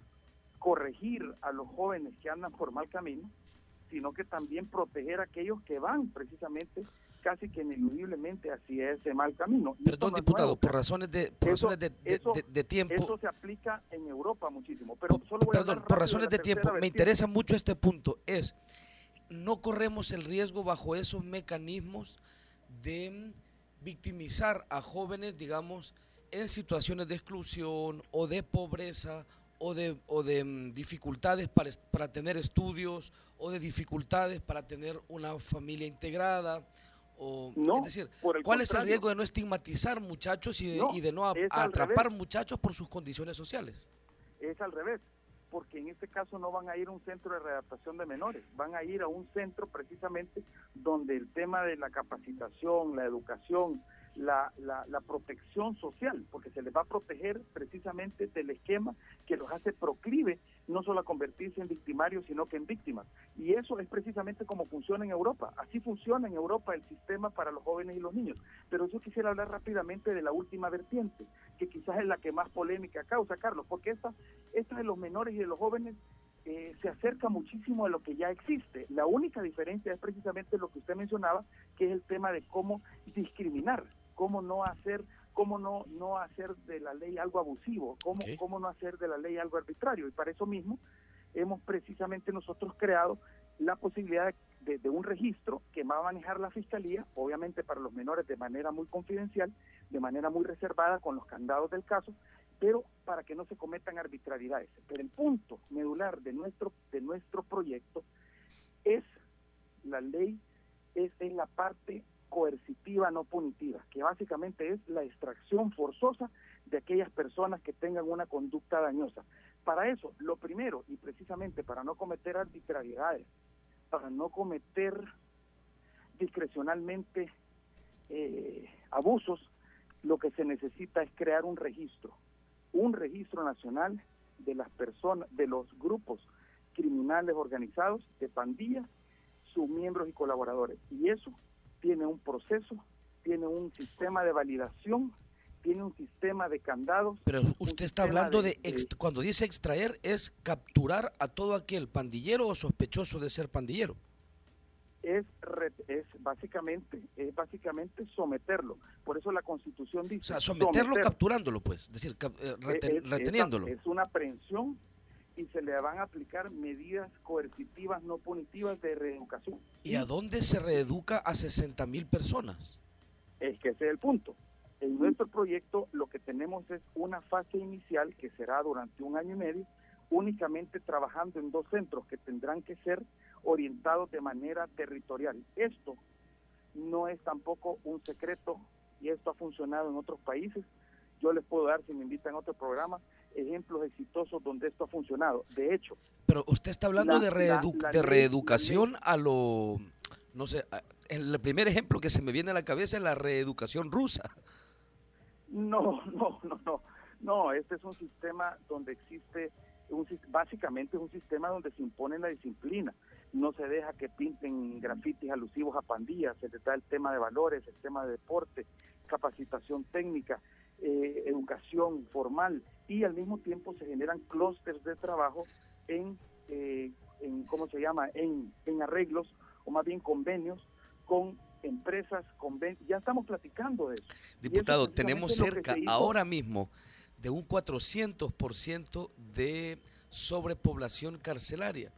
corregir a los jóvenes que andan por mal camino, sino que también proteger a aquellos que van precisamente casi que ineludiblemente hacia ese mal camino. Y Perdón, no diputado, nuevo, por razones de por eso, razones de, de, eso, de, de, tiempo. Eso se aplica en Europa muchísimo. Pero por, solo voy perdón, a por razones de, tiempo, me interesa mucho este punto. Es, no corremos el riesgo bajo esos mecanismos de victimizar a jóvenes, digamos, en situaciones de exclusión o de pobreza o de, o de um, dificultades para, para tener estudios o de dificultades para tener una familia integrada. O, no, es decir, ¿cuál es el riesgo de no estigmatizar muchachos y de no, y de no a, atrapar muchachos por sus condiciones sociales? Es al revés porque en este caso no van a ir a un centro de readaptación de menores, van a ir a un centro precisamente donde el tema de la capacitación, la educación, la, la, la, protección social, porque se les va a proteger precisamente del esquema que los hace proclive no solo a convertirse en victimarios, sino que en víctimas. Y eso es precisamente como funciona en Europa. Así funciona en Europa el sistema para los jóvenes y los niños. Pero yo quisiera hablar rápidamente de la última vertiente, que quizás es la que más polémica causa, Carlos, porque esta, esta de los menores y de los jóvenes eh, se acerca muchísimo a lo que ya existe. La única diferencia es precisamente lo que usted mencionaba, que es el tema de cómo discriminar, cómo no hacer cómo no, no hacer de la ley algo abusivo, cómo, cómo no hacer de la ley algo arbitrario. Y para eso mismo hemos precisamente nosotros creado la posibilidad de, de, un registro que va a manejar la fiscalía, obviamente para los menores de manera muy confidencial, de manera muy reservada con los candados del caso, pero para que no se cometan arbitrariedades. Pero el punto medular de nuestro de nuestro proyecto es la ley es en la parte coercitiva no punitiva, que básicamente es la extracción forzosa de aquellas personas que tengan una conducta dañosa. Para eso, lo primero, y precisamente para no cometer arbitrariedades, para no cometer discrecionalmente eh, abusos, lo que se necesita es crear un registro, un registro nacional de las personas, de los grupos criminales organizados, de pandillas, sus miembros y colaboradores. Y eso tiene un proceso, tiene un sistema de validación, tiene un sistema de candados. Pero usted está hablando de, de cuando dice extraer, es capturar a todo aquel pandillero o sospechoso de ser pandillero es, es básicamente es básicamente someterlo. Por eso la Constitución dice... O sea, someterlo capturándolo, pues, es decir, eh, reten, es, reteniéndolo. Es, una aprehensión y se le van a aplicar medidas coercitivas no punitivas de reeducación. ¿Y a dónde se reeduca a 60 mil personas? Es que ese es el punto. En nuestro proyecto lo que tenemos es una fase inicial que será durante un año y medio, únicamente trabajando en dos centros que tendrán que ser orientados de manera territorial. Esto no es tampoco un secreto y esto ha funcionado en otros países. Yo les puedo dar, si me invitan a otro programa, ejemplos exitosos donde esto ha funcionado. De hecho... Pero usted está hablando la, de, reedu la, la de reeducación a lo... No sé, el primer ejemplo que se me viene a la cabeza es la reeducación rusa. No, no, no, no. No, este es un sistema donde existe, un, básicamente es un sistema donde se impone la disciplina no se deja que pinten grafitis alusivos a pandillas, se les da el tema de valores, el tema de deporte, capacitación técnica, eh, educación formal y al mismo tiempo se generan clústeres de trabajo en, eh, en ¿cómo se llama?, en, en arreglos o más bien convenios con empresas, ya estamos platicando de eso. Diputado, eso tenemos cerca ahora mismo de un 400% de sobrepoblación carcelaria.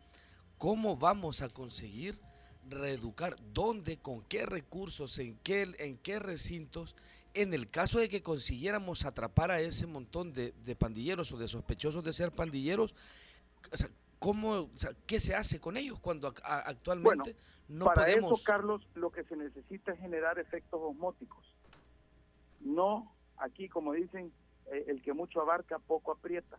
¿Cómo vamos a conseguir reeducar? ¿Dónde? ¿Con qué recursos? ¿En qué, en qué recintos? En el caso de que consiguiéramos atrapar a ese montón de, de pandilleros o de sospechosos de ser pandilleros, o sea, ¿cómo, o sea, ¿qué se hace con ellos cuando a, actualmente bueno, no para podemos... eso, Carlos, lo que se necesita es generar efectos osmóticos. No, aquí como dicen, eh, el que mucho abarca, poco aprieta.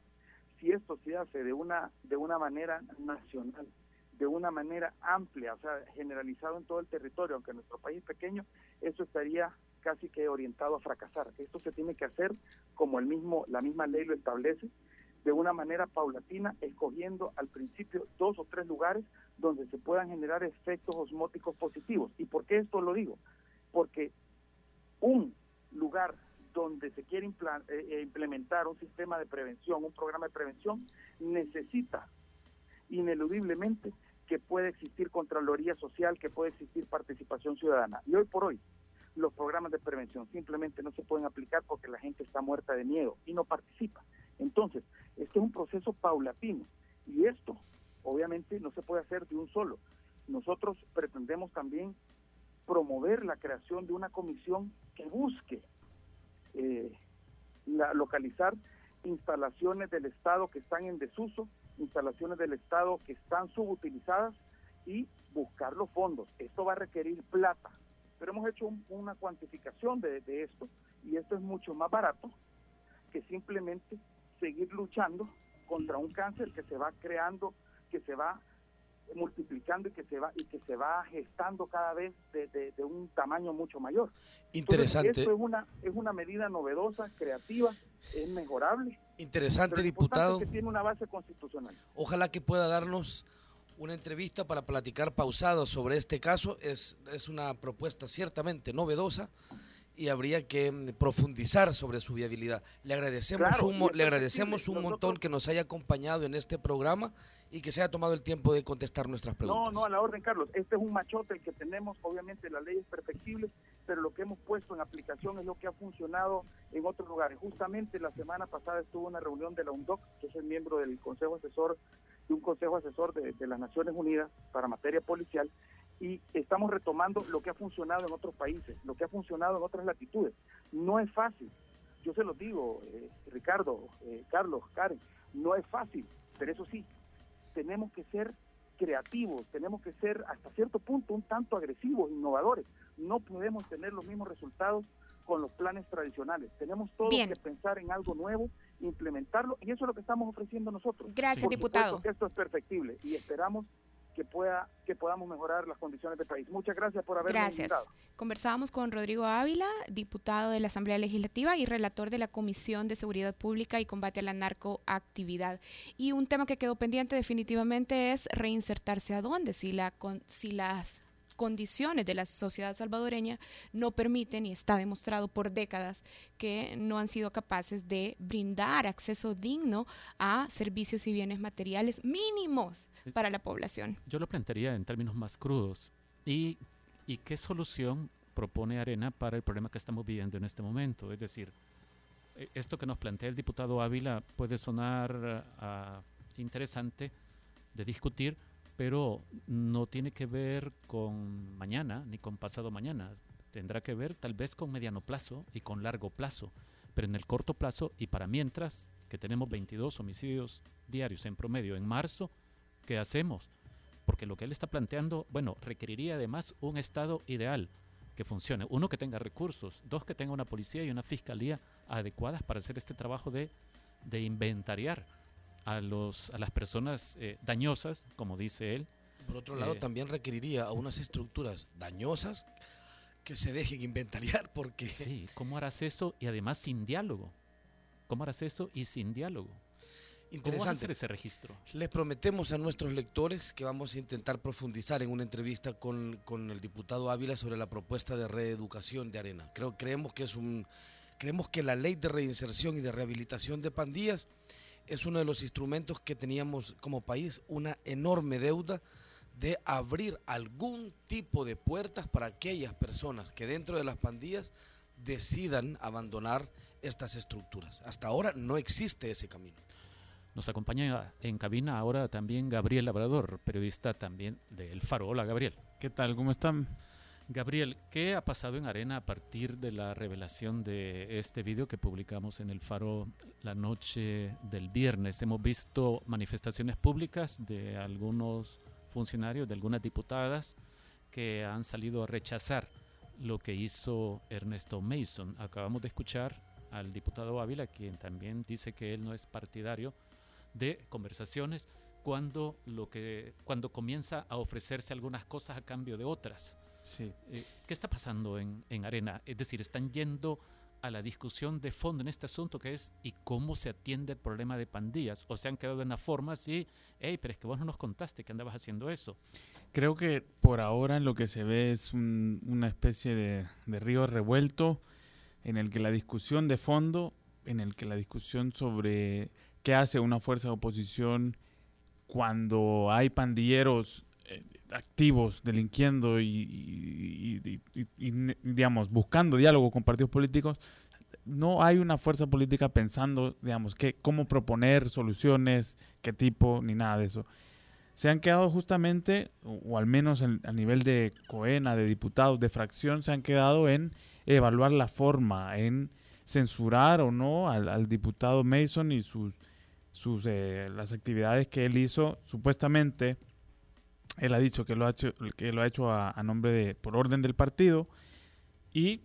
Si esto se hace de una, de una manera nacional, de una manera amplia, o sea, generalizado en todo el territorio, aunque nuestro país es pequeño, eso estaría casi que orientado a fracasar. Esto se tiene que hacer como el mismo, la misma ley lo establece, de una manera paulatina, escogiendo al principio dos o tres lugares donde se puedan generar efectos osmóticos positivos. ¿Y por qué esto lo digo? Porque un lugar donde se quiere eh, implementar un sistema de prevención, un programa de prevención, necesita ineludiblemente que puede existir Contraloría Social, que puede existir participación ciudadana. Y hoy por hoy, los programas de prevención simplemente no se pueden aplicar porque la gente está muerta de miedo y no participa. Entonces, este es un proceso paulatino y esto obviamente no se puede hacer de un solo. Nosotros pretendemos también promover la creación de una comisión que busque eh, la, localizar instalaciones del Estado que están en desuso, instalaciones del Estado que están subutilizadas y buscar los fondos. Esto va a requerir plata, pero hemos hecho un, una cuantificación de, de, esto y esto es mucho más barato que simplemente seguir luchando contra un cáncer que se va creando, que se va multiplicando y que se va y que se va gestando cada vez de, de, de un tamaño mucho mayor. Interesante. Entonces, esto es una es una medida novedosa, creativa, es mejorable. Interesante, diputado. Que tiene una base constitucional. Ojalá que pueda darnos una entrevista para platicar pausado sobre este caso. Es, es una propuesta ciertamente novedosa y habría que mm, profundizar sobre su viabilidad. Le agradecemos Claro, un, le agradecemos un montón que nos haya acompañado en este programa y que se haya tomado el tiempo de contestar nuestras No, preguntas. no, a la orden, Carlos. Este es un machote el que tenemos. Obviamente la ley es perfectible, pero lo que hemos puesto en aplicación es lo que ha funcionado en otros lugares. Justamente la semana pasada estuvo una reunión de la UNDOC, que es el miembro del Consejo Asesor de un Consejo Asesor de, las Naciones Unidas para materia policial y estamos retomando lo que ha funcionado en otros países, lo que ha funcionado en otras latitudes. No es fácil, yo se los digo, eh, Ricardo, eh, Carlos, Karen, no es fácil, pero eso sí, tenemos que ser creativos, tenemos que ser hasta cierto punto un tanto agresivos, innovadores. No podemos tener los mismos resultados con los planes tradicionales. Tenemos todos que pensar en algo nuevo, implementarlo, y eso es lo que estamos ofreciendo nosotros. Gracias, diputado. Que esto es perfectible y esperamos que pueda que podamos mejorar las condiciones del país. Muchas gracias por haberme Gracias. Conversábamos con Rodrigo Ávila, diputado de la Asamblea Legislativa y relator de la Comisión de Seguridad Pública y Combate a la Narcoactividad. Y un tema que quedó pendiente definitivamente es reinsertarse a dónde, si la si las condiciones de la sociedad salvadoreña no permiten, y está demostrado por décadas, que no han sido capaces de brindar acceso digno a servicios y bienes materiales mínimos para la población. Yo lo plantearía en términos más crudos. ¿Y, y qué solución propone Arena para el problema que estamos viviendo en este momento? Es decir, e, esto que nos plantea el diputado Ávila puede sonar uh, interesante de discutir, pero no tiene que ver con mañana ni con pasado mañana. Tendrá que ver tal vez con mediano plazo y con largo plazo. Pero en el corto plazo y para mientras, que tenemos 22 homicidios diarios en promedio en marzo, ¿qué hacemos? Porque lo que él está planteando, bueno, requeriría además un Estado ideal que funcione. Uno, que tenga recursos. Dos, que tenga una policía y una fiscalía adecuadas para hacer este trabajo de, de inventariar a, los, a las personas eh, dañosas, como dice él. Por otro lado, Eh, también requeriría a unas estructuras dañosas que se dejen inventariar porque... Sí, ¿cómo harás eso y además sin diálogo? ¿Cómo harás eso y sin diálogo? ¿Cómo Interesante. hacer ese registro? Les prometemos a nuestros lectores que vamos a intentar profundizar en una entrevista con, con el diputado Ávila sobre la propuesta de reeducación de Arena. Creo, creemos que es un, creemos que la ley de reinserción y de rehabilitación de pandillas es uno de los instrumentos que teníamos como país, una enorme deuda de abrir algún tipo de puertas para aquellas personas que dentro de las pandillas decidan abandonar estas estructuras. Hasta ahora no existe ese camino. Nos acompaña en cabina ahora también Gabriel Labrador, periodista también de El Faro. Hola, Gabriel. ¿Qué tal? ¿Cómo están? Gabriel, ¿qué ha pasado en Arena a partir de la revelación de este video que publicamos en El Faro la noche del viernes? Hemos visto manifestaciones públicas de algunos funcionarios, de algunas diputadas que han salido a rechazar lo que hizo Ernesto Mason. Acabamos de escuchar al diputado Ávila, quien también dice que él no es partidario de conversaciones cuando lo que cuando comienza a ofrecerse algunas cosas a cambio de otras. Sí. Eh, ¿Qué está pasando en, en Arena? Es decir, están yendo a la discusión de fondo en este asunto que es ¿y cómo se atiende el problema de pandillas? ¿O se han quedado en la forma así? Hey, pero es que vos no nos contaste que andabas haciendo eso. Creo que por ahora lo que se ve es un- una especie de, de río revuelto en el que la discusión de fondo, en el que la discusión sobre qué hace una fuerza de oposición cuando hay pandilleros activos delinquiendo y, digamos, buscando diálogo con partidos políticos, no hay una fuerza política pensando, digamos, qué, cómo proponer soluciones, qué tipo, ni nada de eso se han quedado justamente, o, al menos en- a nivel de COENA, de diputados, de fracción, se han quedado en evaluar la forma, en censurar o no al, al diputado Mason y sus, sus eh, las actividades que él hizo. Supuestamente, él ha dicho que lo ha hecho, que lo ha hecho a, a nombre de, por orden del partido, y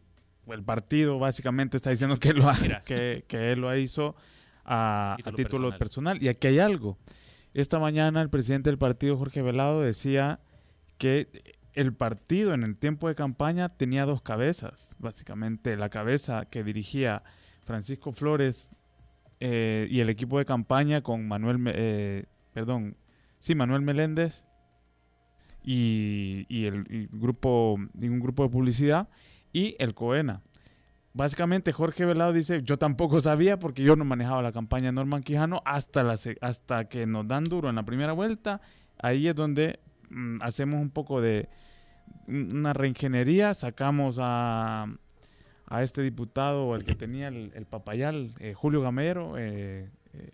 el partido básicamente está diciendo que, lo ha- que, que él lo hizo a, a Título título personal. personal. Y aquí hay algo. Esta mañana el presidente del partido, Jorge Velado, decía que el partido en el tiempo de campaña tenía dos cabezas. Básicamente la cabeza que dirigía Francisco Flores eh, y el equipo de campaña con Manuel, eh, perdón, sí, Manuel Meléndez y, el grupo, y un grupo de publicidad y el COENA. Básicamente Jorge Velado dice, yo tampoco sabía porque yo no manejaba la campaña Norman Quijano hasta, la, hasta que nos dan duro en la primera vuelta. Ahí es donde mm, hacemos un poco de un- una reingeniería, sacamos a, a este diputado, el que tenía el, el papayal, eh, Julio Gamero, eh, eh,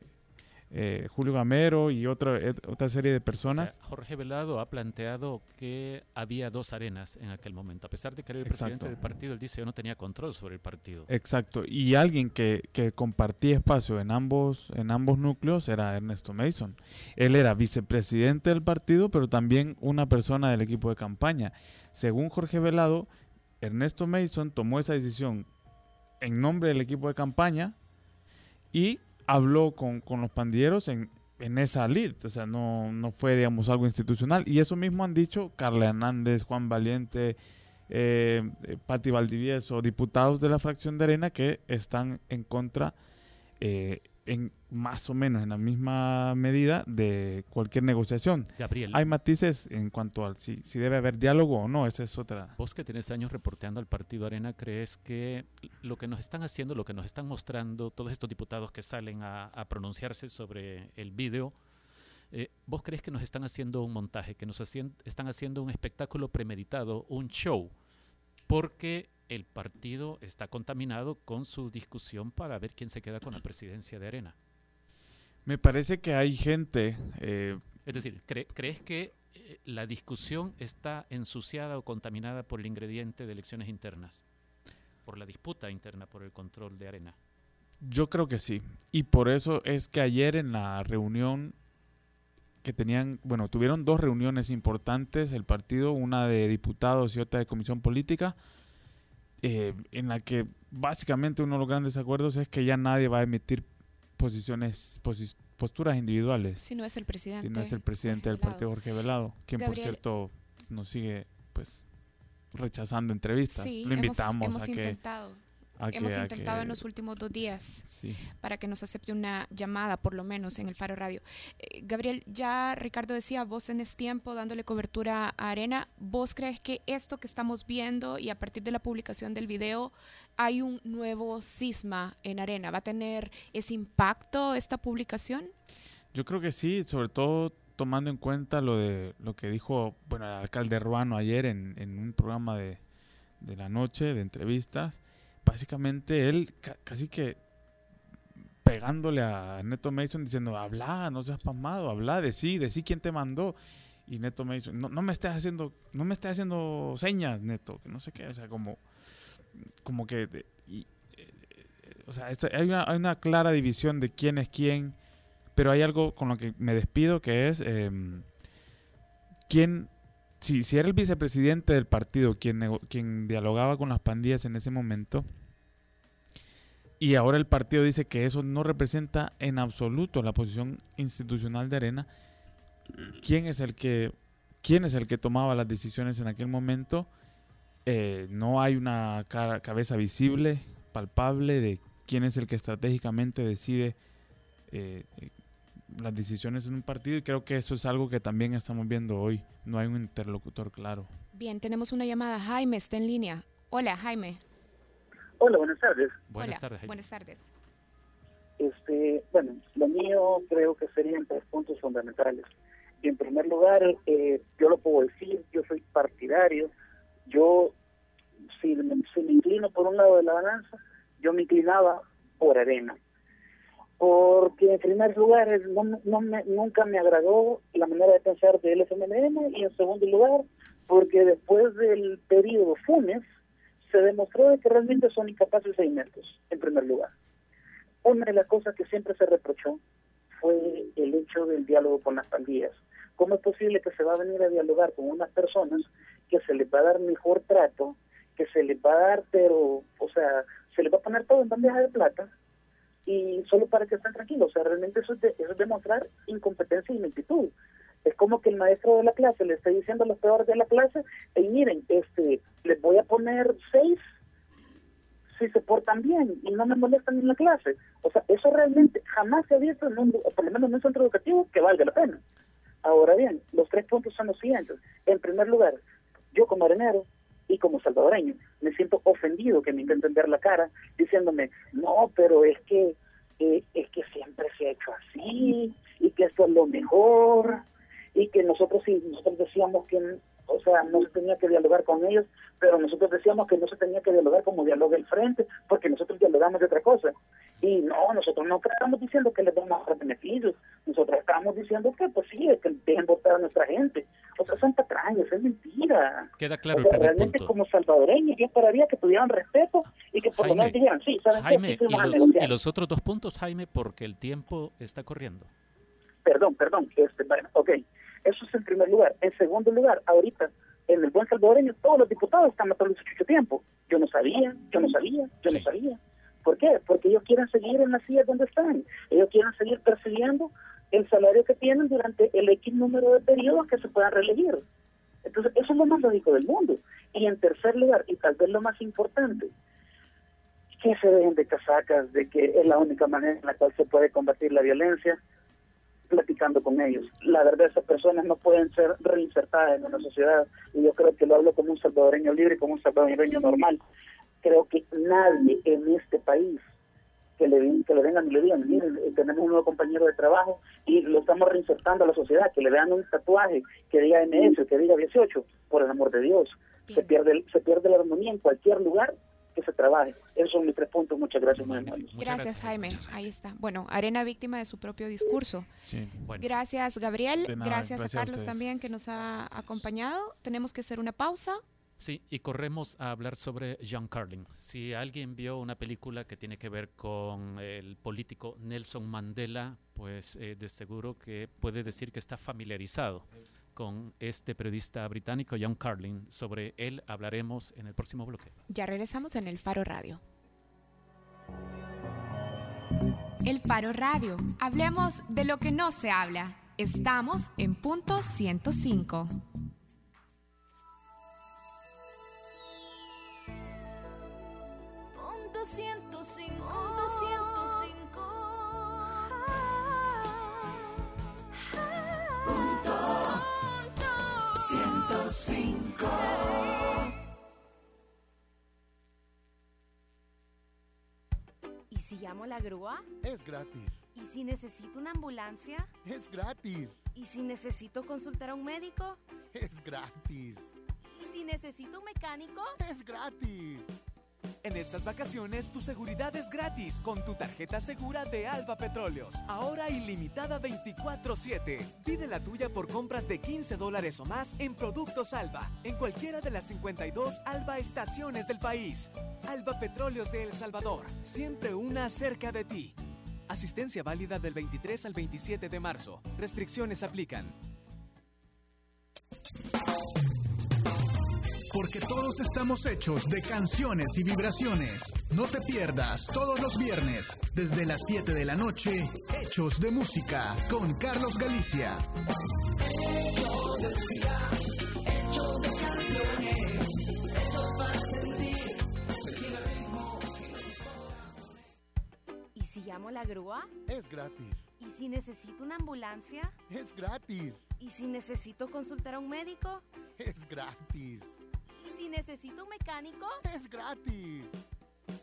eh, Julio Gamero y otra, et- otra serie de O sea, personas. Jorge Velado ha planteado que había dos arenas en aquel momento. A pesar de que era el presidente del partido, él dice yo no tenía control sobre el partido. Exacto. Y alguien que, que compartía espacio en ambos, en ambos núcleos era Ernesto Mason. Él era vicepresidente del partido, pero también una persona del equipo de campaña. Según Jorge Velado, Ernesto Mason tomó esa decisión en nombre del equipo de campaña y habló con, con los pandilleros en, en esa lid. O sea, no, no fue, digamos, algo institucional. Y eso mismo han dicho Carla Hernández, Juan Valiente, eh, eh, Patti Valdivieso, diputados de la fracción de Arena que están en contra, eh, en más o menos en la misma medida de cualquier negociación. Gabriel. Hay matices en cuanto al si, si debe haber diálogo o no, esa es otra. Vos que tienes años reporteando al Partido Arena, ¿crees que lo que nos están haciendo, lo que nos están mostrando todos estos diputados que salen a, a pronunciarse sobre el vídeo, eh, ¿vos crees que nos están haciendo un montaje, que nos hacien- están haciendo un espectáculo premeditado, un show? Porque el partido está contaminado con su discusión para ver quién se queda con la presidencia de Arena. Me parece que hay gente, eh, Es decir, ¿cre- ¿crees que eh, la discusión está ensuciada o contaminada por el ingrediente de elecciones internas? Por la disputa interna por el control de arena. yo creo que sí. Y por eso es que ayer en la reunión que tenían, bueno, tuvieron dos reuniones importantes el partido, una de diputados y otra de comisión política, eh, en la que básicamente uno de los grandes acuerdos es que ya nadie va a emitir posiciones, posi- posturas individuales. Si no es el presidente. Si no es el presidente del partido Jorge Velado, quien por Gabriel- cierto nos sigue pues rechazando entrevistas. Sí, Lo hemos- invitamos hemos a que intentado. Que- hemos intentado en los últimos dos días Sí. para que nos acepte una llamada, por lo menos en el Faro Radio. Eh, Gabriel, ya Ricardo decía, vos tenés tiempo dándole cobertura a Arena. ¿Vos crees que esto que estamos viendo y a partir de la publicación del video hay un nuevo cisma en Arena? ¿Va a tener ese impacto esta publicación? Yo creo que sí, sobre todo tomando en cuenta lo de lo que dijo bueno, el alcalde Ruano ayer en, en un programa de, de la noche de entrevistas. Básicamente él ca- casi que pegándole a Neto Mason diciendo, habla, no seas pasmado, habla, decí, decí quién te mandó. Y Neto Mason, no, no me estés haciendo, no me estés haciendo señas, Neto, que no sé qué, o sea, como, como que, eh, o sea, hay, una, hay una clara división de quién es quién, pero hay algo con lo que me despido que es em, quién, si, si era el vicepresidente del partido quien, quien dialogaba con las pandillas en ese momento, y ahora el partido dice que eso no representa en absoluto la posición institucional de Arena, ¿quién es el que, quién es el que tomaba las decisiones en aquel momento? Eh, no hay una cara- cabeza visible, palpable de quién es el que estratégicamente decide eh, las decisiones en un partido y creo que eso es algo que también estamos viendo hoy. No hay un interlocutor claro. Bien, tenemos una llamada. Jaime está en línea. Hola, Jaime. Hola, buenas tardes. Buenas Hola, tardes. Buenas tardes. Este, bueno, lo mío creo que serían tres puntos fundamentales. En primer lugar, eh, yo lo puedo decir, yo soy partidario. Yo, si, me- si me inclino por un lado de la balanza, yo me inclinaba por arena. Porque en primer lugar, no, no me- nunca me agradó la manera de pensar del FMLN y en segundo lugar, porque después del periodo Funes, se demostró de que realmente son incapaces e ineptos, en primer lugar. Una de las cosas que siempre se reprochó fue el hecho del diálogo con las pandillas. ¿Cómo es posible que se va a venir a dialogar con unas personas que se les va a dar mejor trato, que se les va a dar, pero, o sea, se les va a poner todo en bandeja de plata y solo para que estén tranquilos? O sea, realmente eso es, de- eso es demostrar incompetencia y ineptitud. Es como que el maestro de la clase le está diciendo a los peores de la clase, y miren, este, les voy a poner seis si se portan bien y no me molestan en la clase. O sea, eso realmente jamás se ha visto en un, por lo menos en un centro educativo que valga la pena. Ahora bien, los tres puntos son los siguientes. En primer lugar, yo como arenero y como salvadoreño me siento ofendido que me intenten ver la cara diciéndome, no, pero es que eh, es que siempre se ha hecho así y que esto es lo mejor y que nosotros si nosotros decíamos que o sea, no se tenía que dialogar con ellos, pero nosotros decíamos que no se tenía que dialogar como dialoga el frente, porque nosotros dialogamos de otra cosa. Y no, nosotros no estamos diciendo que les den más beneficios, nosotros estamos diciendo que, pues sí, que dejen votar a nuestra gente. O sea, son patrañas, es mentira. Queda claro O sea, realmente punto. como salvadoreños yo esperaría que tuvieran respeto y que por lo menos dijeran, sí, ¿saben qué? Jaime, Sí, y los, y los otros dos puntos, Jaime, porque el tiempo está corriendo. Perdón, perdón, este, bueno, ok, eso es en primer lugar. En segundo lugar, ahorita, en el buen salvadoreño, todos los diputados están matando mucho tiempo. Yo no sabía, yo no sabía, yo no sabía. ¿Por qué? Porque ellos quieren seguir en las sillas donde están. Ellos quieren seguir percibiendo el salario que tienen durante el X número de periodos que se puedan reelegir. Entonces, eso es lo más lógico del mundo. Y en tercer lugar, y tal vez lo más importante, que se dejen de casacas de que es la única manera en la cual se puede combatir la violencia, platicando con ellos. La verdad, esas personas no pueden ser reinsertadas en una sociedad, y yo creo que lo hablo como un salvadoreño libre, como un salvadoreño normal. Creo que nadie en este país que le, que le vengan y le digan, miren, eh, tenemos un nuevo compañero de trabajo y lo estamos reinsertando a la sociedad, que le vean un tatuaje que diga MS, que diga 18, por el amor de Dios. Se pierde, se pierde la armonía en cualquier lugar que se trabaje. Esos son mis tres puntos. Muchas gracias, muy amables. Gracias, Jaime. Ahí está. Bueno, Arena víctima de su propio discurso. Sí, bueno. Gracias, Gabriel. Nada, gracias, gracias a a Carlos ustedes. también que nos ha acompañado. Tenemos que hacer una pausa. Sí, y corremos a hablar sobre John Carlin. Si alguien vio una película que tiene que ver con el político Nelson Mandela, pues eh, de seguro que puede decir que está familiarizado con este periodista británico John Carlin. Sobre él hablaremos en el próximo bloque. Ya regresamos en el Faro Radio. El Faro Radio. Hablemos de lo que no se habla. Estamos en punto 105. Punto 105. Punto 105. 105. ¿Y si llamo a la grúa? Es gratis. ¿Y si necesito una ambulancia? Es gratis. ¿Y si necesito consultar a un médico? Es gratis. ¿Y si necesito un mecánico? Es gratis. En estas vacaciones tu seguridad es gratis con tu tarjeta segura de Alba Petróleos. Ahora ilimitada 24/7. Pide la tuya por compras de 15 dólares o más en productos Alba, en cualquiera de las 52 Alba estaciones del país. Alba Petróleos de El Salvador, siempre una cerca de ti. Asistencia válida del 23 al 27 de marzo. Restricciones aplican. Porque todos estamos hechos de canciones y vibraciones. No te pierdas todos los viernes, desde las 7 de la noche, Hechos de Música, con Carlos Galicia. Hechos de música, hechos de canciones, hechos para sentir, sentir el ritmo. ¿Y si llamo a la grúa? Es gratis. ¿Y si necesito una ambulancia? Es gratis. ¿Y si necesito consultar a un médico? Es gratis. ¿Y si necesito un mecánico? Es gratis.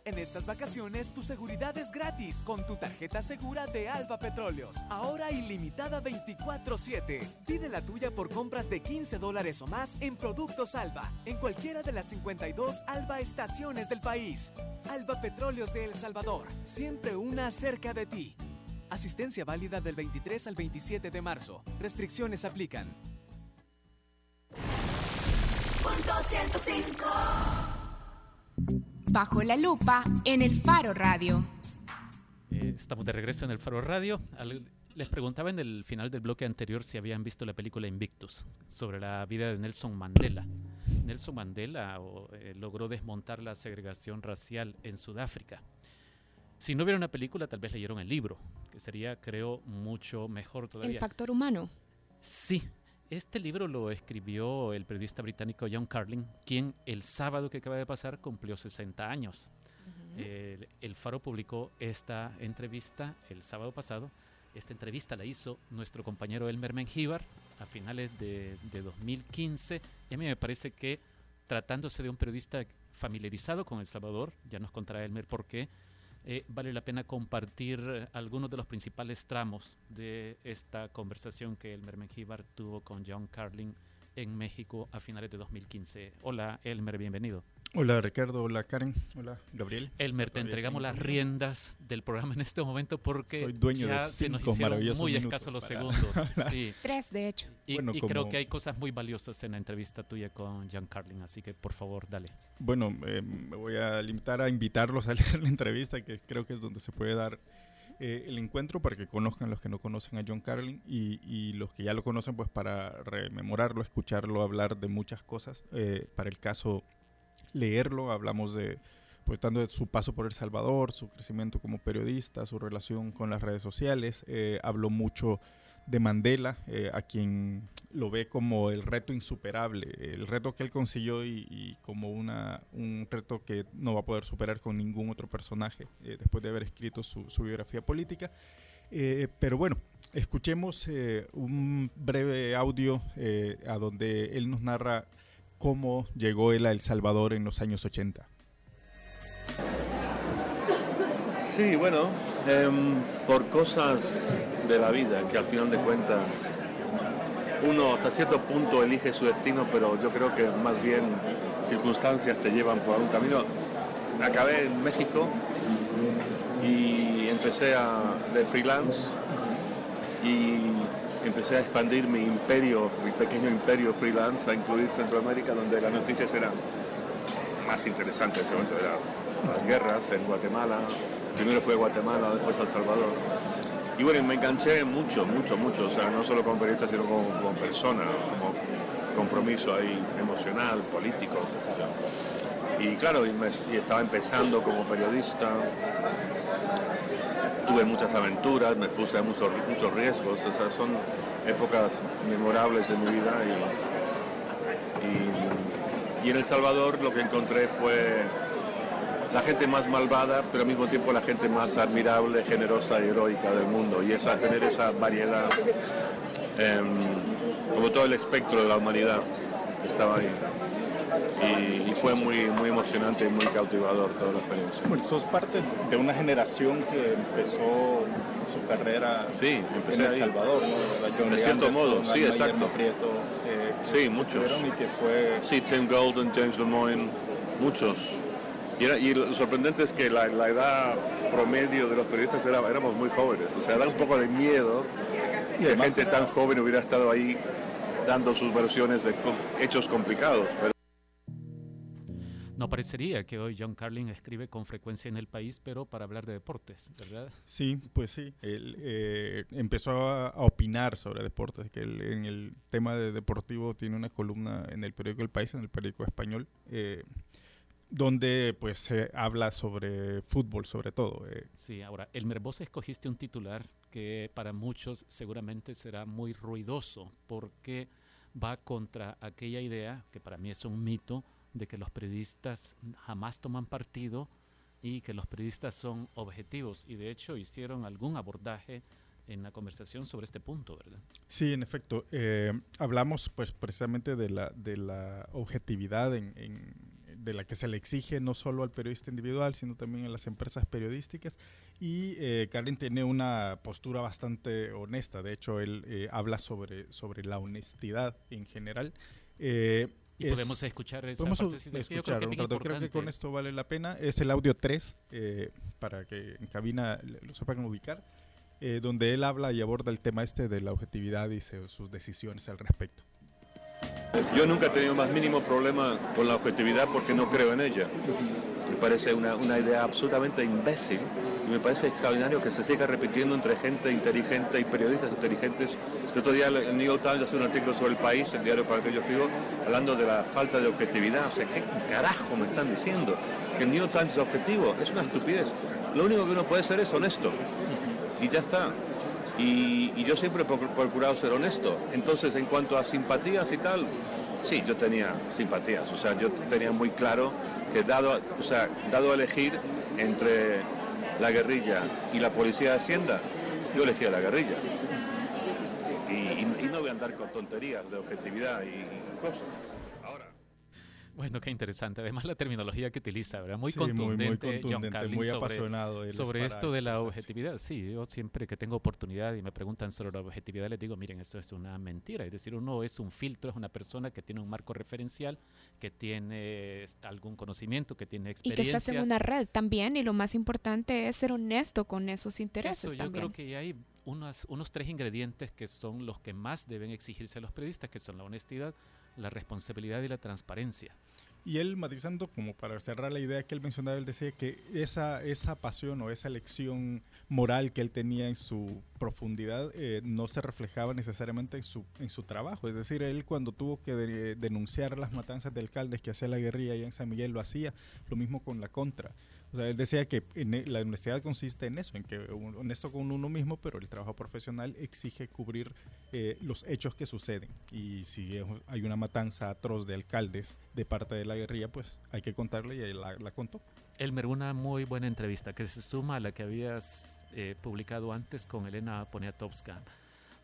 En estas vacaciones tu seguridad es gratis con tu tarjeta segura de Alba Petróleos. Ahora ilimitada 24/7. Pide la tuya por compras de 15 dólares o más en productos Alba, en cualquiera de las 52 Alba estaciones del país. Alba Petróleos de El Salvador, siempre una cerca de ti. Asistencia válida del 23 al 27 de marzo. Restricciones aplican. Punto 105. Bajo la lupa en el Faro Radio. Eh, estamos de regreso en el Faro Radio. Al- les preguntaba en el final del bloque anterior si habían visto la película Invictus sobre la vida de Nelson Mandela. Nelson Mandela o, eh, logró desmontar la segregación racial en Sudáfrica. Si no vieron la película, tal vez leyeron el libro, que sería, creo, mucho mejor todavía. El factor humano. Sí, este libro lo escribió el periodista británico John Carlin, quien el sábado que acaba de pasar cumplió 60 años. el, el Faro publicó esta entrevista el sábado pasado. Esta entrevista la hizo nuestro compañero Elmer Mengíbar a finales de, de 2015. Y a mí me parece que tratándose de un periodista familiarizado con El Salvador, ya nos contará Elmer por qué, eh, vale la pena compartir eh, algunos de los principales tramos de esta conversación que Elmer Mengíbar tuvo con John Carlin en México a finales de 2015. Hola, Elmer, bienvenido. Hola Ricardo, hola Karen, hola Gabriel. Elmer, te entregamos las riendas del programa en este momento porque Soy dueño ya de se nos cinco hicieron muy escasos los para segundos. Sí. Tres, de hecho. Y, Bueno, y creo como- que hay cosas muy valiosas en la entrevista tuya con John Carlin, así que por favor, dale. Bueno, eh, me voy a limitar a invitarlos a leer la entrevista, que creo que es donde se puede dar eh, el encuentro para que conozcan los que no conocen a John Carlin y, y los que ya lo conocen, pues para rememorarlo, escucharlo hablar de muchas cosas. Eh, para el caso, leerlo, hablamos de pues tanto su paso por El Salvador, su crecimiento como periodista, su relación con las redes sociales. Eh, habló mucho de Mandela, eh, a quien lo ve como el reto insuperable, el reto que él consiguió y, como una, un reto que no va a poder superar con ningún otro personaje eh, después de haber escrito su, biografía política. Pero bueno, escuchemos un breve audio a donde él nos narra cómo llegó él a El Salvador en los años 80. Sí, bueno, em, por cosas de la vida que al final de cuentas uno hasta cierto punto elige su destino, pero yo creo que más bien circunstancias te llevan por un camino. Acabé en México y empecé a, de freelance y empecé a expandir mi imperio, mi pequeño imperio freelance, a incluir Centroamérica, donde las noticias eran más interesantes en ese momento, eran las guerras en Guatemala, primero fue Guatemala, después El Salvador. Y bueno, me enganché mucho, mucho, mucho, o sea, no solo como periodista, sino como, como persona, como compromiso ahí emocional, político, qué. Y claro, y estaba empezando como periodista, tuve muchas aventuras, me puse a muchos, muchos riesgos, o son épocas memorables de mi vida y, y, y en El Salvador lo que encontré fue la gente más malvada, pero al mismo tiempo la gente más admirable, generosa y heroica del mundo. Y esa, tener esa variedad, em, como todo el espectro de la humanidad, estaba ahí. Y, y fue muy, muy emocionante y muy cautivador toda la experiencia. Bueno, sos parte de una generación que empezó su carrera Sí, empecé en El ahí. Salvador, ¿no? De cierto modo, sí, exacto. Prieto, eh, Sí, muchos. Y que fue Sí, Tim Golden, James Lemoyne, muchos. Y, era- y lo sorprendente es que la, la edad promedio de los periodistas era- éramos muy jóvenes. O sea, da un poco de miedo que gente tan joven hubiera estado ahí dando sus versiones de hechos complicados. Pero No parecería que hoy John Carlin escribe con frecuencia en el país, pero para hablar de deportes, ¿verdad? Sí, pues sí. Él eh, empezó a, a opinar sobre deportes, que él en el tema de deportivo tiene una columna en el periódico El País, en el periódico español, eh, donde pues se habla sobre fútbol sobre todo. eh. Sí, ahora, Elmer, vos escogiste un titular que para muchos seguramente será muy ruidoso porque va contra aquella idea, que para mí es un mito, de que los periodistas jamás toman partido y que los periodistas son objetivos. Y de hecho hicieron algún abordaje en la conversación sobre este punto, ¿verdad? Sí, en efecto. eh, hablamos pues precisamente de la, de la objetividad en, de la que se le exige no solo al periodista individual, sino también a las empresas periodísticas. Y eh, Carlin tiene una postura bastante honesta. De hecho, él eh, habla sobre, sobre la honestidad en general. Eh, Y podemos escuchar esa podemos yo escuchar creo que un es rato. Creo que con esto vale la pena. Es el audio 3, eh, para que en cabina lo sepan ubicar, eh, donde él habla y aborda el tema este de la objetividad y se- sus decisiones al respecto. yo nunca he tenido más mínimo problema con la objetividad porque no creo en ella. Me parece una, una idea absolutamente imbécil me parece extraordinario que se siga repitiendo entre gente inteligente y periodistas inteligentes. El otro día el New York Times hace un artículo sobre el país, el diario para el que yo escribo, hablando de la falta de objetividad. O sea, ¿qué carajo me están diciendo? Que el New York Times es objetivo. Es una estupidez. Lo único que uno puede ser es honesto. Y ya está. Y, yo siempre he procur- procurado ser honesto. Entonces, en cuanto a simpatías y tal, sí, yo tenía simpatías. O sea, yo tenía muy claro que dado, o sea, dado a elegir entre la guerrilla y la policía de Hacienda, yo elegía la guerrilla. Y, y- y no voy a andar con tonterías de objetividad y cosas. Bueno, qué interesante. Además, la terminología que utiliza, ¿verdad? Muy Sí, muy- muy contundente, contundente, muy sobre, apasionado sobre esto de la objetividad. Sí, yo siempre que tengo oportunidad y me preguntan sobre la objetividad, les digo, miren, esto es una mentira. Es decir, uno es un filtro, es una persona que tiene un marco referencial, que tiene algún conocimiento, que tiene Y experiencia. que estás en una red también, y lo más importante es ser honesto con esos intereses Eso, yo también. creo que hay unos, unos tres ingredientes que son los que más deben exigirse a los periodistas, que son la honestidad, la responsabilidad y la transparencia. Y él matizando, como para cerrar la idea que él mencionaba, él decía que esa, esa pasión o esa lección moral que él tenía en su profundidad eh, no se reflejaba necesariamente en su, en su trabajo. Es decir, él cuando tuvo que de- denunciar las matanzas de alcaldes que hacía la guerrilla allá en San Miguel lo hacía, lo mismo con la contra. O sea, él decía que e- la honestidad consiste en eso, en que honesto con uno mismo, pero el trabajo profesional exige cubrir eh, los hechos que suceden. Y si hay una matanza atroz de alcaldes de parte de la guerrilla, pues hay que contarle y él la, la contó. Elmer, una muy buena entrevista que se suma a la que habías eh, publicado antes con Elena Poniatowska.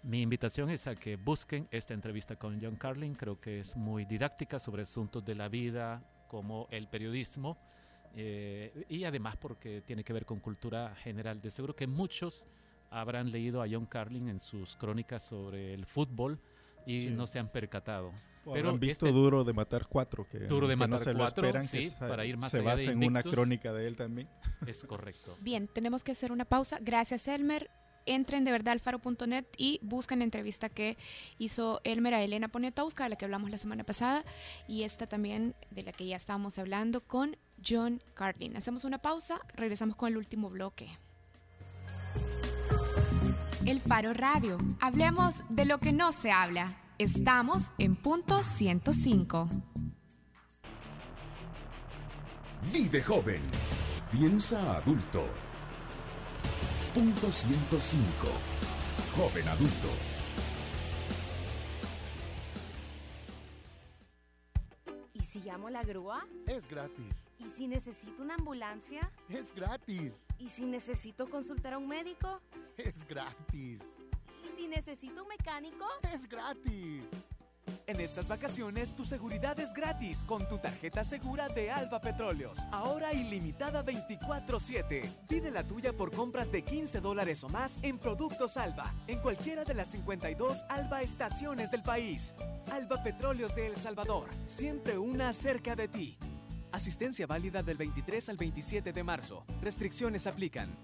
Mi invitación es a que busquen esta entrevista con John Carlin, creo que es muy didáctica sobre asuntos de la vida como el periodismo eh, y además porque tiene que ver con cultura general. De seguro que muchos habrán leído a John Carlin en sus crónicas sobre el fútbol y Sí. no se han percatado. O Pero habrán visto este- Duro de Matar Cuatro, que, Duro de que no Matar se lo Cuatro, esperan, que sí, para ir más se allá de basa en una crónica de él también. Es correcto. Bien, tenemos que hacer una pausa. Gracias, Elmer. Entren de verdad al faro.net y busquen la entrevista que hizo Elmer a Elena Poniatowska, de la que hablamos la semana pasada, y esta también de la que ya estábamos hablando con John Carlin. Hacemos una pausa, regresamos con el último bloque. El Faro Radio. Hablemos de lo que no se habla. Estamos en punto 105. Vive joven. Piensa adulto. Punto 105. Joven adulto. ¿Y si llamo a la grúa? Es gratis. ¿Y si necesito una ambulancia? Es gratis. ¿Y si necesito consultar a un médico? Es gratis. ¿Y si necesito un mecánico? Es gratis. En estas vacaciones tu seguridad es gratis con tu tarjeta segura de Alba Petróleos. Ahora ilimitada 24/7. Pide la tuya por compras de 15 dólares o más en productos Alba, en cualquiera de las 52 Alba estaciones del país. Alba Petróleos de El Salvador, siempre una cerca de ti. Asistencia válida del 23 al 27 de marzo. Restricciones aplican.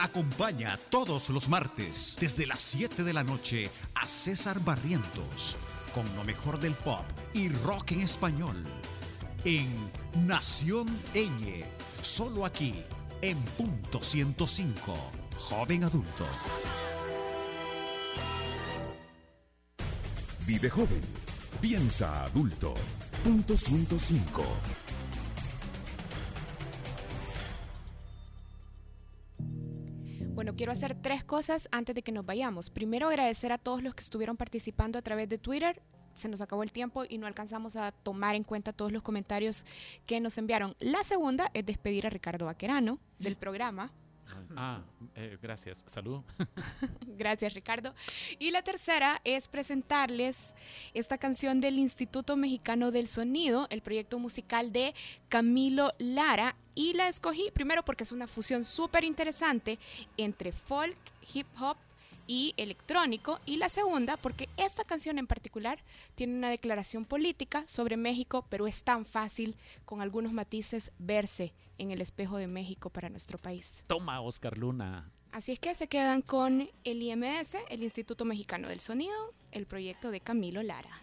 Acompaña todos los martes desde las 7 de la noche a César Barrientos con lo mejor del pop y rock en español en Nación Eñe, solo aquí en punto 105, joven adulto. Vive joven. Piensa adulto. Punto 105. Bueno, quiero hacer tres cosas antes de que nos vayamos. Primero, agradecer a todos los que estuvieron participando a través de Twitter. Se nos acabó el tiempo y no alcanzamos a tomar en cuenta todos los comentarios que nos enviaron. La segunda es despedir a Ricardo Vaquerano del programa. Ah, eh, gracias. Salud. Gracias, Ricardo. Y la tercera es presentarles esta canción del Instituto Mexicano del Sonido, el proyecto musical de Camilo Lara. Y la escogí primero porque es una fusión súper interesante entre folk, hip hop y electrónico. Y la segunda porque esta canción en particular tiene una declaración política sobre México, pero es tan fácil con algunos matices verse en el espejo de México para nuestro país. Toma, Oscar Luna. Así es que se quedan con el IMS, el Instituto Mexicano del Sonido, el proyecto de Camilo Lara.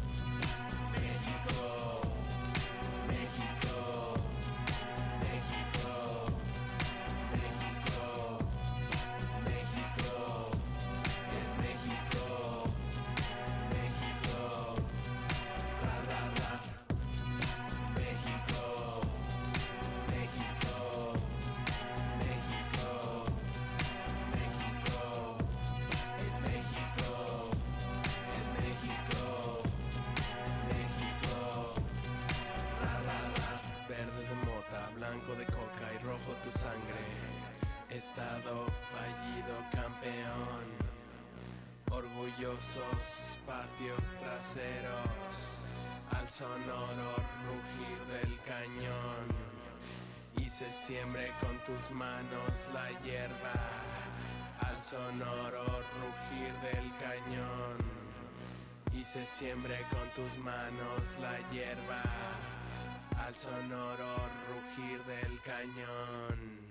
Se siembre con tus manos la hierba, al sonoro rugir del cañón.